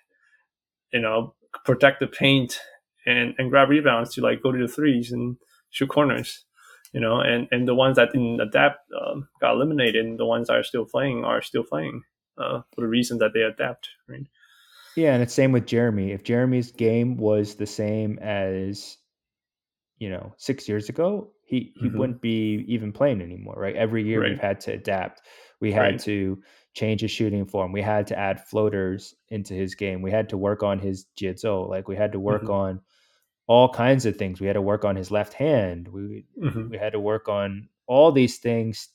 you know, protect the paint and and grab rebounds to like go to the threes and shoot corners, you know, and and the ones that didn't adapt um, got eliminated, and the ones that are still playing are still playing uh, for the reason that they adapt, right? Yeah, and it's same with Jeremy. If Jeremy's game was the same as, you know, six years ago, he he Mhm. wouldn't be even playing anymore, right? Every year Right. we've had to adapt. We had Right. to change his shooting form. We had to add floaters into his game. We had to work on his jiu Like we had to work Mhm. on all kinds of things. We had to work on his left hand. We hmm we had to work on all these things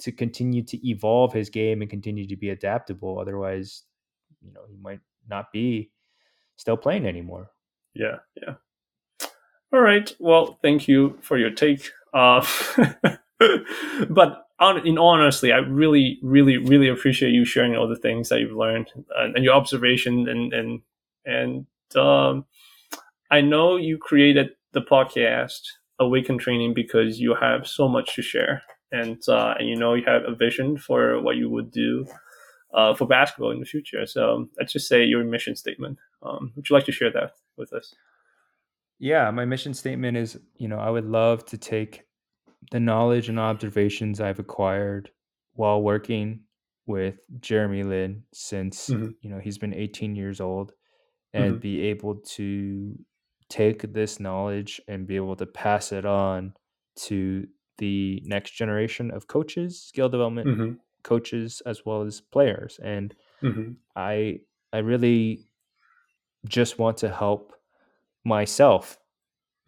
to continue to evolve his game and continue to be adaptable. Otherwise, you know, he might not be still playing anymore. Yeah, yeah. All right. Well, thank you for your take. Uh, but on, in all honesty, I really, really, really appreciate you sharing all the things that you've learned and, and your observation and and and um, I know you created the podcast Awaken Training because you have so much to share and uh, and you know you have a vision for what you would do uh, for basketball in the future. So let's just say your mission statement. Um, would you like to share that with us? Yeah, my mission statement is, you know, I would love to take the knowledge and observations I've acquired while working with Jeremy Lin since, Mhm. you know, he's been 18 years old and Mhm. be able to take this knowledge and be able to pass it on to the next generation of coaches, skill development Mm-hmm. coaches as well as players. And Mm-hmm. I I really just want to help myself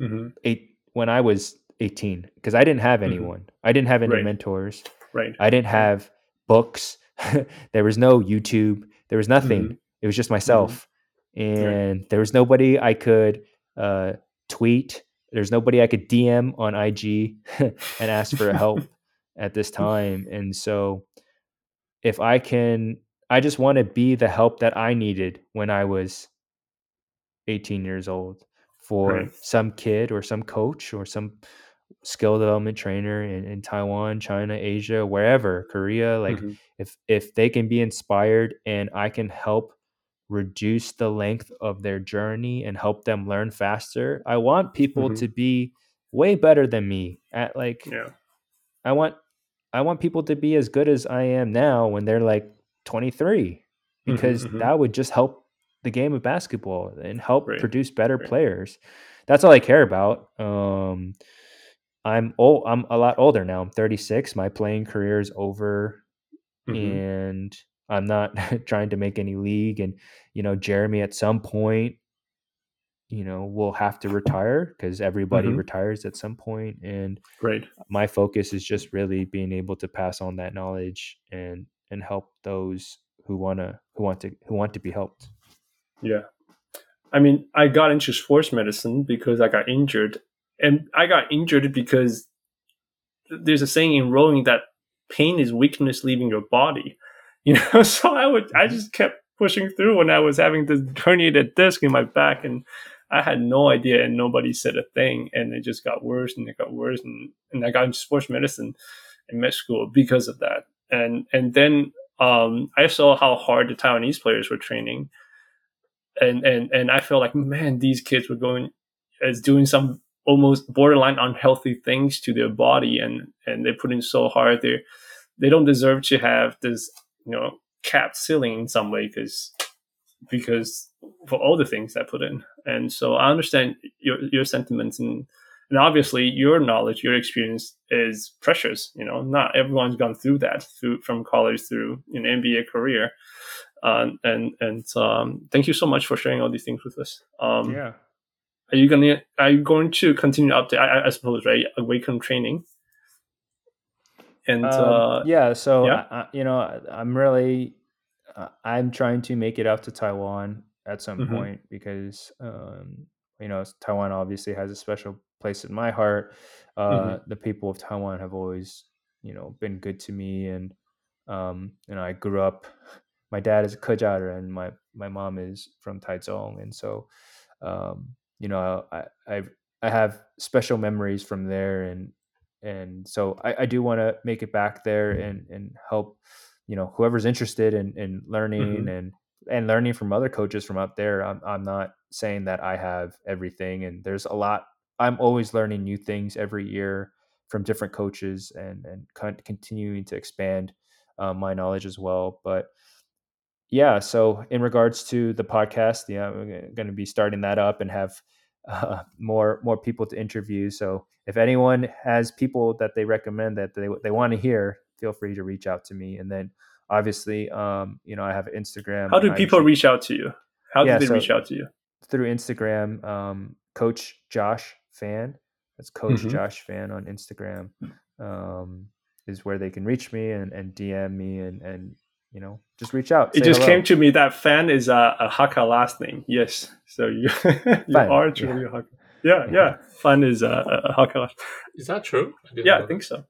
Mm-hmm. eight when I was 18 because I didn't have Mhm. anyone. I didn't have any Right. mentors. Right. I didn't have books. there was no YouTube. There was nothing. Mhm. It was just myself. And there was nobody I could uh, tweet. There's nobody I could DM on IG and ask for help at this time. And so if I can, I just want to be the help that I needed when I was 18 years old for Right. some kid or some coach or some skill development trainer in, in Taiwan, China, Asia, wherever, Korea, like Mhm. if if they can be inspired and I can help reduce the length of their journey and help them learn faster, I want people Mhm. to be way better than me at like Yeah. I want I want people to be as good as I am now when they're like 23 Mhm, because mhm. that would just help the game of basketball and help Right, produce better right. players. That's all I care about. Um I'm old I'm a lot older now. I'm 36. My playing career is over Mhm. and I'm not trying to make any league and you know Jeremy at some point you know will have to retire because everybody Mhm. retires at some point. and Right. my focus is just really being able to pass on that knowledge and and help those who want to who want to who want to be helped Yeah. I mean, I got into sports medicine because I got injured. And I got injured because there's a saying in rowing that pain is weakness leaving your body. You know, so I would I just kept pushing through when I was having this herniated disc in my back and I had no idea and nobody said a thing and it just got worse and it got worse and, and I got into sports medicine in med school because of that. And and then um, I saw how hard the Taiwanese players were training and and and I felt like man, these kids were going as doing some almost borderline unhealthy things to their body, and and they put in so hard. They they don't deserve to have this you know capped ceiling in some way because because for all the things I put in, and so I understand your your sentiments and. And obviously, your knowledge, your experience is precious. You know, not everyone's gone through that through from college through an NBA career. Uh, and and um, thank you so much for sharing all these things with us. Um, yeah Are you gonna Are you going to continue up to I, I suppose right awaken training? And Um, uh, yeah so yeah. I, I, you know I, i'm really uh, i'm trying to make it out to taiwan at some Mhm. point because um you know taiwan obviously has a special place in my heart uh Mhm. the people of taiwan have always you know been good to me and um you know i grew up my dad is a Kejader and my my mom is from Taichung, and so um you know I I I have special memories from there. And and so I, I do want to make it back there and and help you know whoever's interested in in learning Mhm. and and learning from other coaches from up there. I'm I'm not saying that I have everything. And there's a lot I'm always learning new things every year from different coaches and and continuing to expand uh, my knowledge as well. But yeah so in regards to the podcast yeah i'm going to be starting that up and have uh, more more people to interview so if anyone has people that they recommend that they, they want to hear feel free to reach out to me and then obviously um you know i have instagram how do people reach out to you? How Yeah, do they so- reach out to you? through instagram um coach josh fan that's coach Mhm. josh fan on instagram um is where they can reach me and, and dm me and and you know just reach out It just hello. came to me that fan is a, a Hakka last name. Yes, so you you Fan, are yeah. truly a Hakka. Yeah, Yeah. yeah. Fan is a, a Hakka. last- Is that true? I Yeah, know I think so.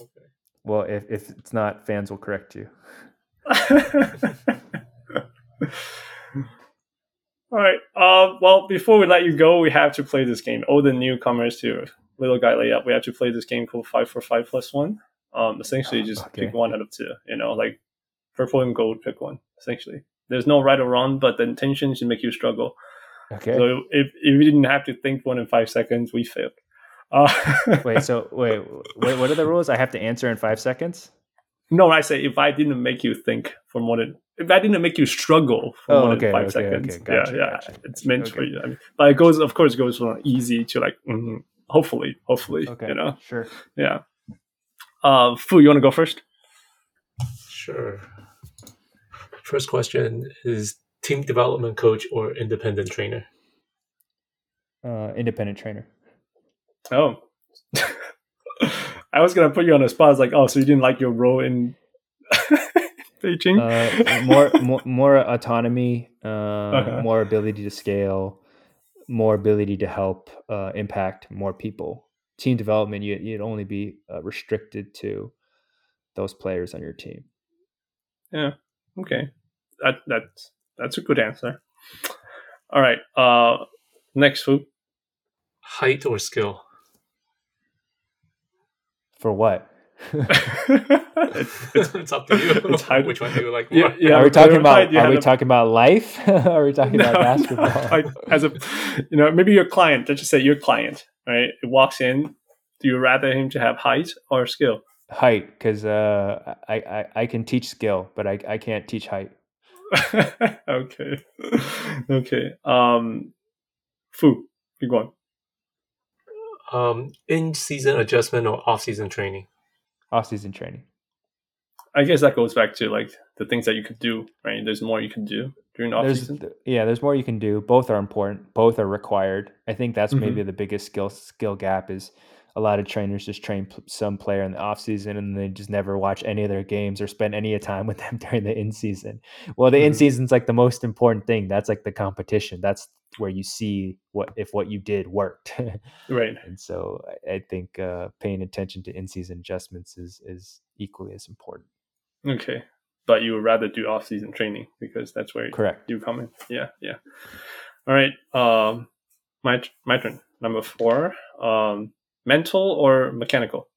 Okay. Well, if, if it's not, fans will correct you. All right. Uh, well, before we let you go, we have to play this game. All the newcomers to Little Guy Layup, we have to play this game called Five for Five Plus One. Um, essentially, just Okay. pick one out of two. You know, like purple and gold, pick one. Essentially, there's no right or wrong, but the intention should make you struggle. Okay. So if, if we didn't have to think one in five seconds, we failed. Uh, wait. So wait, wait. What are the rules? I have to answer in five seconds. no, I say if I didn't make you think for more than if I didn't make you struggle for Oh, more okay, than five okay, seconds, okay, gotcha, yeah, yeah, gotcha. it's meant for you. I mean, but it goes, of course, it goes from easy to like, mhm, hopefully, hopefully, Okay. you know, Sure. yeah. Uh, Fu, you want to go first? Sure. First question is team development coach or independent trainer? Uh, independent trainer. Oh, I was gonna put you on the spot. I was like, oh, so you didn't like your role in Beijing? Uh, more, more, more autonomy, uh, Uh-huh. more ability to scale, more ability to help uh, impact more people. Team development, you, you'd only be uh, restricted to those players on your team. Yeah. Okay. That that's that's a good answer. All right. Uh, next Fu. Height or skill? For what? It's- it's- it's up to you. it's height. Which one do you like Yeah, more? yeah. are we talking about? right, you Are we a- talking about life? are we talking about basketball? like as a, you know, maybe your client. Let's just say your client, right? It walks in. Do you rather him to have height or skill? height, because uh, I, I I can teach skill, but I I can't teach height. okay. okay. Um, Fu, keep going. Um, in season adjustment or off season training? Off season training. I guess that goes back to like the things that you could do, right? There's more you can do during off there's season. yeah there's more you can do both are important both are required i think that's Mhm. maybe the biggest skill skill gap is a lot of trainers just train some player in the off season and they just never watch any of their games or spend any time with them during the in season well the in Mhm. season's like the most important thing that's like the competition that's where you see what if what you did worked Right. and so i, I think uh, paying attention to in season adjustments is is equally as important Okay. But you would rather do off season training because that's where correct you come in. Yeah, yeah. All right. Um my my turn. Number four. Um mental or mechanical?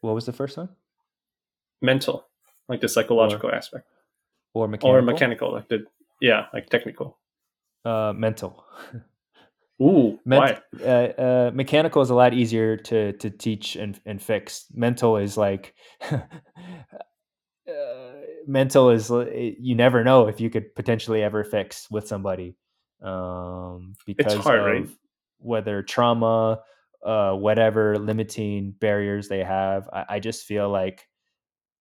what was the first one Mental. Like the psychological aspect. or mechanical Or mechanical, like the yeah, like technical. uh mental Ooh, Ment- why? uh, uh, mechanical is a lot easier to to teach and and fix. Mental is like uh, mental is you never know if you could potentially ever fix with somebody um, because hard, of right? whether trauma, uh, whatever limiting barriers they have. I, I just feel like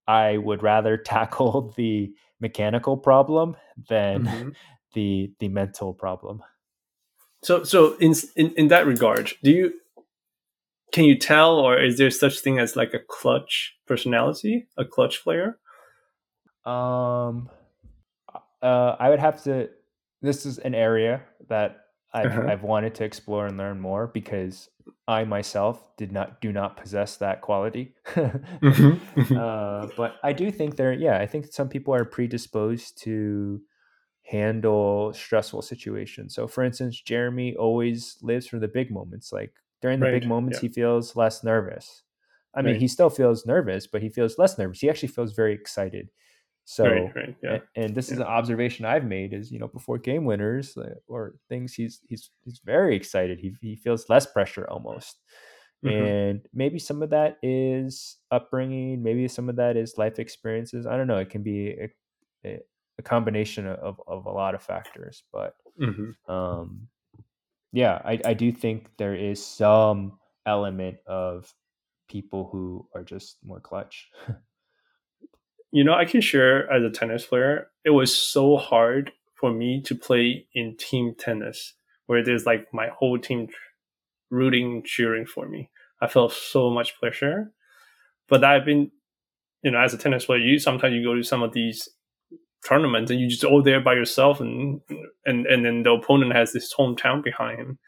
I would rather tackle the mechanical problem than Mhm. the the mental problem. So so in, in in that regard, do you can you tell or is there such thing as like a clutch personality, a clutch player? Um, uh, I would have to. This is an area that I've Uh-huh. I've wanted to explore and learn more because I myself did not do not possess that quality. Mm-hmm. uh, but I do think there. Yeah, I think some people are predisposed to handle stressful situations. So, for instance, Jeremy always lives for the big moments. Like during the big moments, yeah. he feels less nervous. I mean, Right. he still feels nervous, but he feels less nervous. He actually feels very excited. So, right, right, yeah. and, this is an observation I've made is you know before game winners uh, or things he's he's he's very excited. He he feels less pressure almost, Mhm. and maybe some of that is upbringing. Maybe some of that is life experiences. I don't know. It can be a, a, a combination of of a lot of factors, but Mhm. um, yeah, I I do think there is some element of people who are just more clutch. You know, I can share as a tennis player, it was so hard for me to play in team tennis where there's like my whole team rooting, cheering for me. I felt so much pressure. But I've been, you know, as a tennis player, you sometimes you go to some of these tournaments and you just all there by yourself and and and then the opponent has this hometown behind him.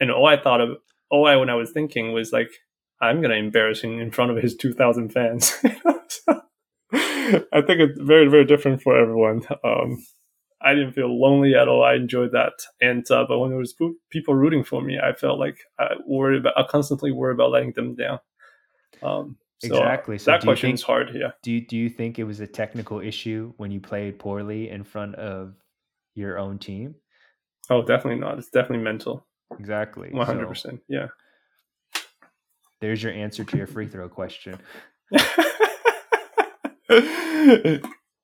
And all I thought of all I when I was thinking was like, I'm gonna embarrass him in front of his two thousand fans. I think it's very, very different for everyone. Um, I didn't feel lonely at all. I enjoyed that. And uh, but when there was people rooting for me, I felt like I worried about, I constantly worried about letting them down. Um, So, uh, Exactly. So that question is hard. Yeah. Do you, do you think it was a technical issue when you played poorly in front of your own team? Oh, definitely not. It's definitely mental. Exactly. One hundred percent. Yeah. There's your answer to your free throw question.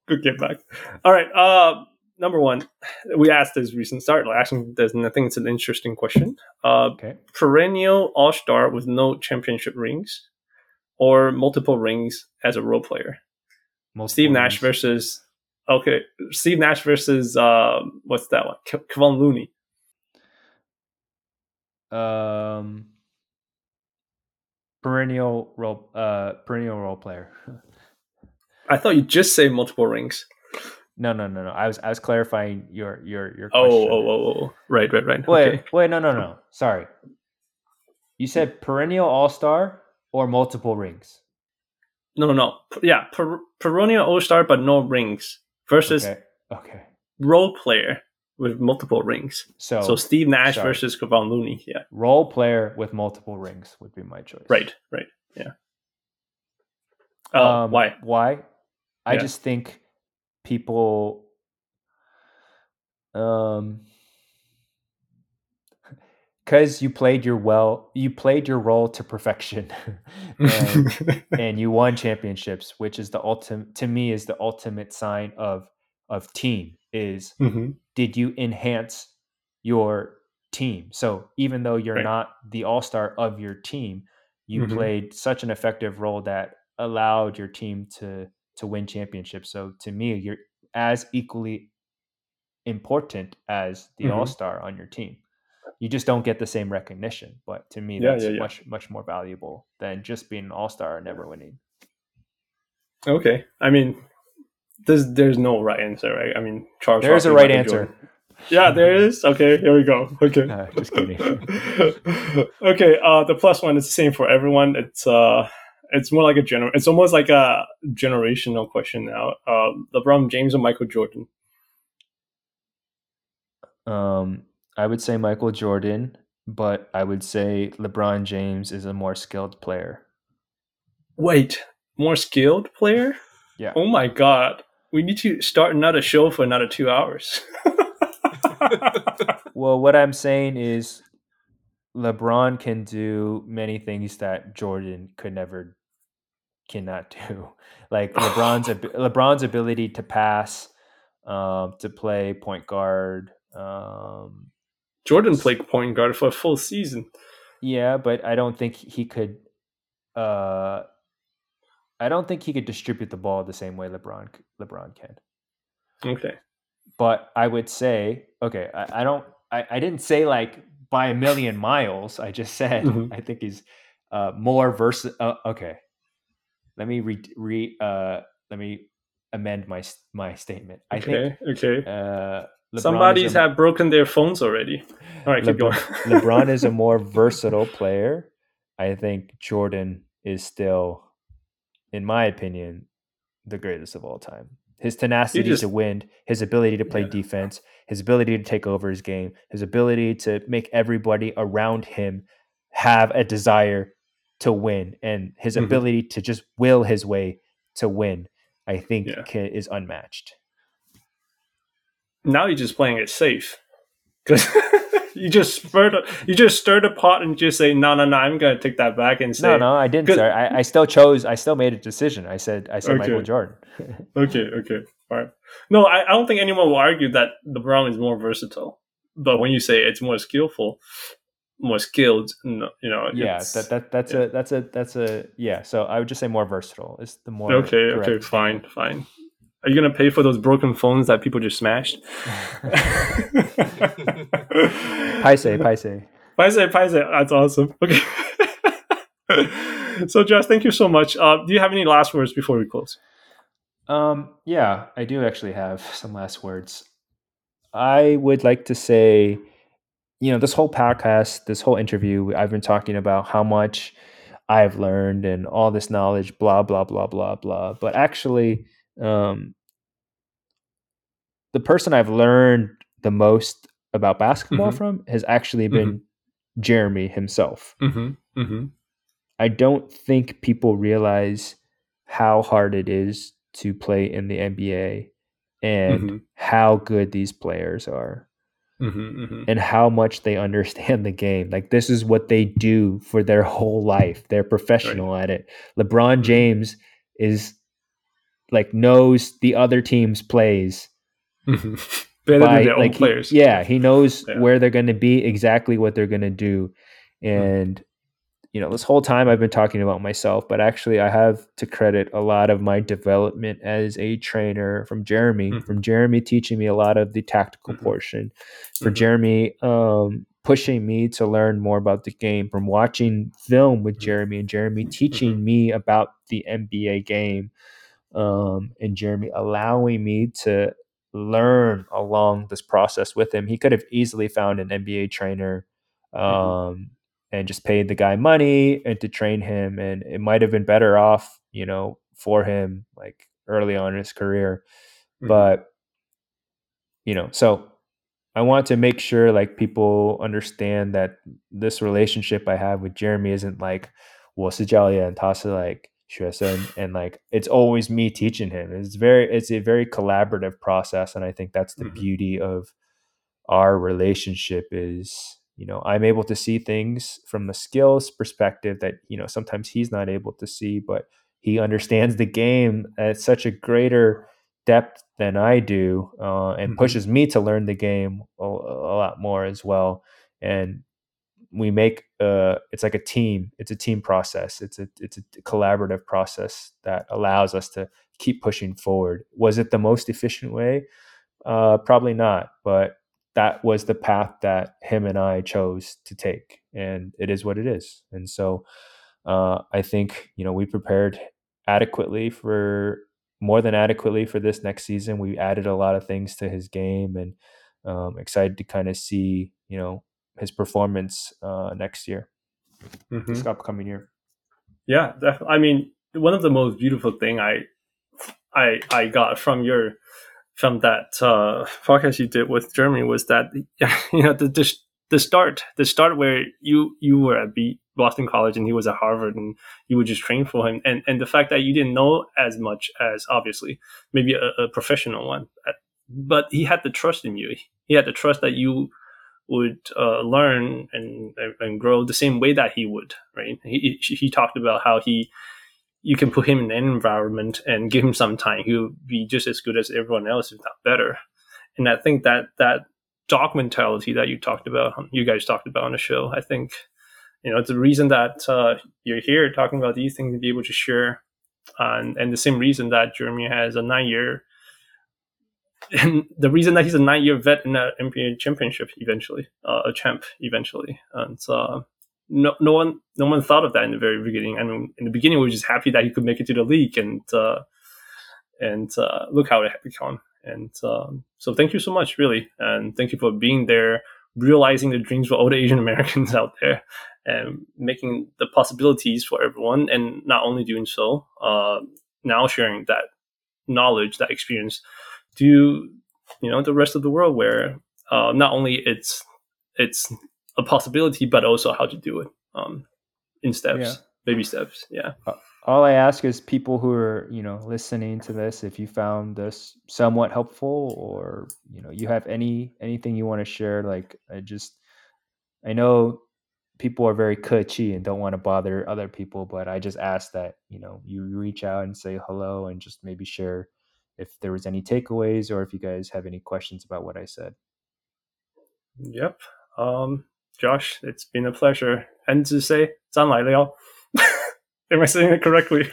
Good get back. All right. Uh, number one, we asked this recent start. Like, actually, there's I think it's an interesting question. Uh, Okay. perennial All Star with no championship rings, or multiple rings as a role player. Multiple Steve Nash rings. versus okay, Steve Nash versus uh, what's that one? Ke- Kevon Looney. um perennial role uh perennial role player. I thought you just say multiple rings. No, no, no, no. I was I was clarifying your your your Oh, question. oh, oh, oh, right, right, right. Wait, Okay. wait, no, no, no. Sorry. You said perennial all star or multiple rings? No, no, no. Yeah, per- perennial All Star, but no rings versus Okay. Okay. role player with multiple rings. So, so Steve Nash sorry. versus Kevon Looney. Yeah, role player with multiple rings would be my choice. right, right. Yeah. Uh, Um, why? Why? I Yeah. just think people um because you played your well you played your role to perfection and, and you won championships which is the ultimate to me is the ultimate sign of of team is Mhm. did you enhance your team so even though you're Right. not the all-star of your team you Mhm. played such an effective role that allowed your team to to win championships so to me you're as equally important as the Mhm. all-star on your team you just don't get the same recognition but to me Yeah, that's yeah, yeah. much much more valuable than just being an all-star and never winning Okay. I mean, there's there's no right answer, right? I mean, Charles. There's a right answer. Jordan. Yeah, there is. Okay, here we go. Okay. Just kidding. okay. Uh, the plus one is the same for everyone. It's uh, it's more like a gener. It's almost like a generational question now. Uh, LeBron James or Michael Jordan. Um, I would say Michael Jordan, but I would say LeBron James is a more skilled player. Wait, more skilled player? Yeah. Oh my god. We need to start another show for another two hours. Well, what I'm saying is LeBron can do many things that Jordan could never cannot do. Like LeBron's ab- LeBron's ability to pass, um, to play point guard. Um, Jordan played point guard for a full season. yeah, but I don't think he could. Uh, I don't think he could distribute the ball the same way LeBron LeBron can. Okay. but I would say, okay, I, I don't, I, I didn't say like by a million miles. I just said Mhm. I think he's uh, more versatile. Uh, okay, let me re, re uh, let me amend my my statement. I think Okay. okay. uh, LeBron Somebody's a- have broken their phones already. All right, keep LeBron, going. LeBron is a more versatile player. I think Jordan is still, in my opinion, the greatest of all time. His tenacity just- to win, his ability to play Yeah. defense, his ability to take over his game, his ability to make everybody around him have a desire to win, and his Mhm. ability to just will his way to win, I think Yeah. ca- is unmatched. now you're just playing it safe because you just stirred a, you just stir the pot and just say no no no I'm gonna take that back and say No, no, I didn't. Sir. I, I still chose. I still made a decision. I said. I said Michael Jordan. okay okay all right no I, I don't think anyone will argue that LeBron is more versatile but when you say it's more skillful more skilled you know yeah, that, that that's yeah. a that's a that's a yeah. So I would just say more versatile is the more okay okay fine fine are you gonna pay for those broken phones that people just smashed Paise, paise. Paise, Paise, that's awesome. Okay. so, Josh, thank you so much. Uh, do you have any last words before we close? Um, yeah, I do actually have some last words. I would like to say, you know, this whole podcast, this whole interview, I've been talking about how much I've learned and all this knowledge, blah blah blah blah blah. But actually, um, the person I've learned the most about basketball Mhm. from has actually been Jeremy himself. Mm-hmm. Mm-hmm. I don't think people realize how hard it is to play in the NBA and Mhm. how good these players are Mm-hmm, mm-hmm. and how much they understand the game. Like this is what they do for their whole life. They're professional at it. LeBron Mhm. James is like knows the other team's plays Mm-hmm. Better by than their own like he- players. yeah, he knows Yeah. where they're going to be, exactly what they're going to do. And you know, this whole time I've been talking about myself, but actually I have to credit a lot of my development as a trainer from Jeremy, Mhm. from Jeremy teaching me a lot of the tactical Mhm. portion, for Mhm. Jeremy um pushing me to learn more about the game, from watching film with Mhm. Jeremy and Jeremy teaching me about the NBA game um, and Jeremy allowing me to learn along this process with him. He could have easily found an NBA trainer um, Mhm and just paid the guy money and to train him. And it might have been better off, you know, for him like early on in his career. Mm-hmm. But, you know, so I want to make sure like people understand that this relationship I have with Jeremy isn't like, wasajalia and Tasa, like, Shuesen, and like it's always me teaching him. It's very it's a very collaborative process, and I think that's the mm-hmm. beauty of our relationship is you know I'm able to see things from a skills perspective that you know sometimes he's not able to see but he understands the game at such a greater depth than I do, uh, and Mhm. pushes me to learn the game a, a lot more as well. And we make uh, it's like a team. It's a team process. It's a it's a collaborative process that allows us to keep pushing forward. Was it the most efficient way? Uh, probably not, but that was the path that him and I chose to take, and it is what it is. And so, uh, I think you know we prepared adequately for more than adequately for this next season. We added a lot of things to his game, and um, excited to kind of see you know his performance uh, next year, Mhm. this upcoming year. Yeah, def- I mean, one of the most beautiful thing I, I, I got from your, from that uh, podcast you did with Jeremy was that you know the, the the start, the start where you you were at Boston College and he was at Harvard and you would just train for him, and and the fact that you didn't know as much as obviously maybe a, a professional one, uh, but he had the trust in you. He had the trust that you would uh, learn and and grow the same way that he would, right? He he talked about how he you can put him in an environment and give him some time, he'll be just as good as everyone else, if not better. And I think that that dog mentality that you talked about, you guys talked about on the show, I think you know it's the reason that uh, you're here talking about these things to be able to share, and and the same reason that Jeremy has a nine year. And the reason that he's a nine-year vet in the NBA championship eventually, uh, a champ eventually, and uh, no, no one, no one thought of that in the very beginning. I mean, in the beginning, we were just happy that he could make it to the league, and uh, and uh, look how it had become. And um, so, thank you so much, really, and thank you for being there, realizing the dreams for all the Asian Americans out there, and making the possibilities for everyone. And not only doing so, uh, now sharing that knowledge, that experience to you know the rest of the world, where uh, not only it's it's a possibility, but also how to do it um, in steps, Yeah. baby steps. Yeah. All I ask is people who are, you know, listening to this, if you found this somewhat helpful or, you know, you have any anything you want to share, like I just I know people are very cutchy and don't want to bother other people, but I just ask that, you know, you reach out and say hello and just maybe share if there was any takeaways or if you guys have any questions about what I said. Yep. Um, Josh, it's been a pleasure. And to say, 张来了. Am I saying it correctly?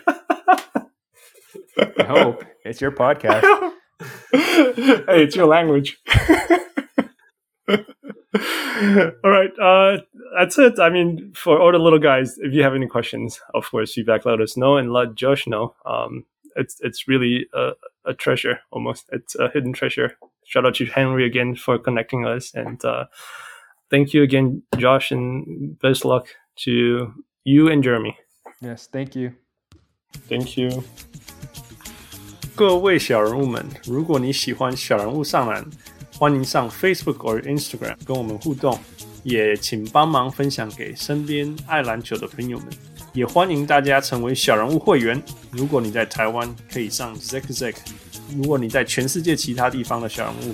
I hope it's your podcast. hey, it's your language. all right, uh, that's it. I mean, for all the little guys, if you have any questions, of course, feedback, let us know and let Josh know. Um, it's it's really a, a treasure, almost. It's a hidden treasure. Shout out to Henry again for connecting us, and uh, thank you again, Josh, and best luck to you and Jeremy. Yes, thank you. Thank you. 各位小人物们，如果你喜欢小人物上篮，欢迎上 Facebook 或 Instagram 跟我们互动，也请帮忙分享给身边爱篮球的朋友们。也欢迎大家成为小人物会员。如果你在台湾，可以上 ZecZec；如果你在全世界其他地方的小人物。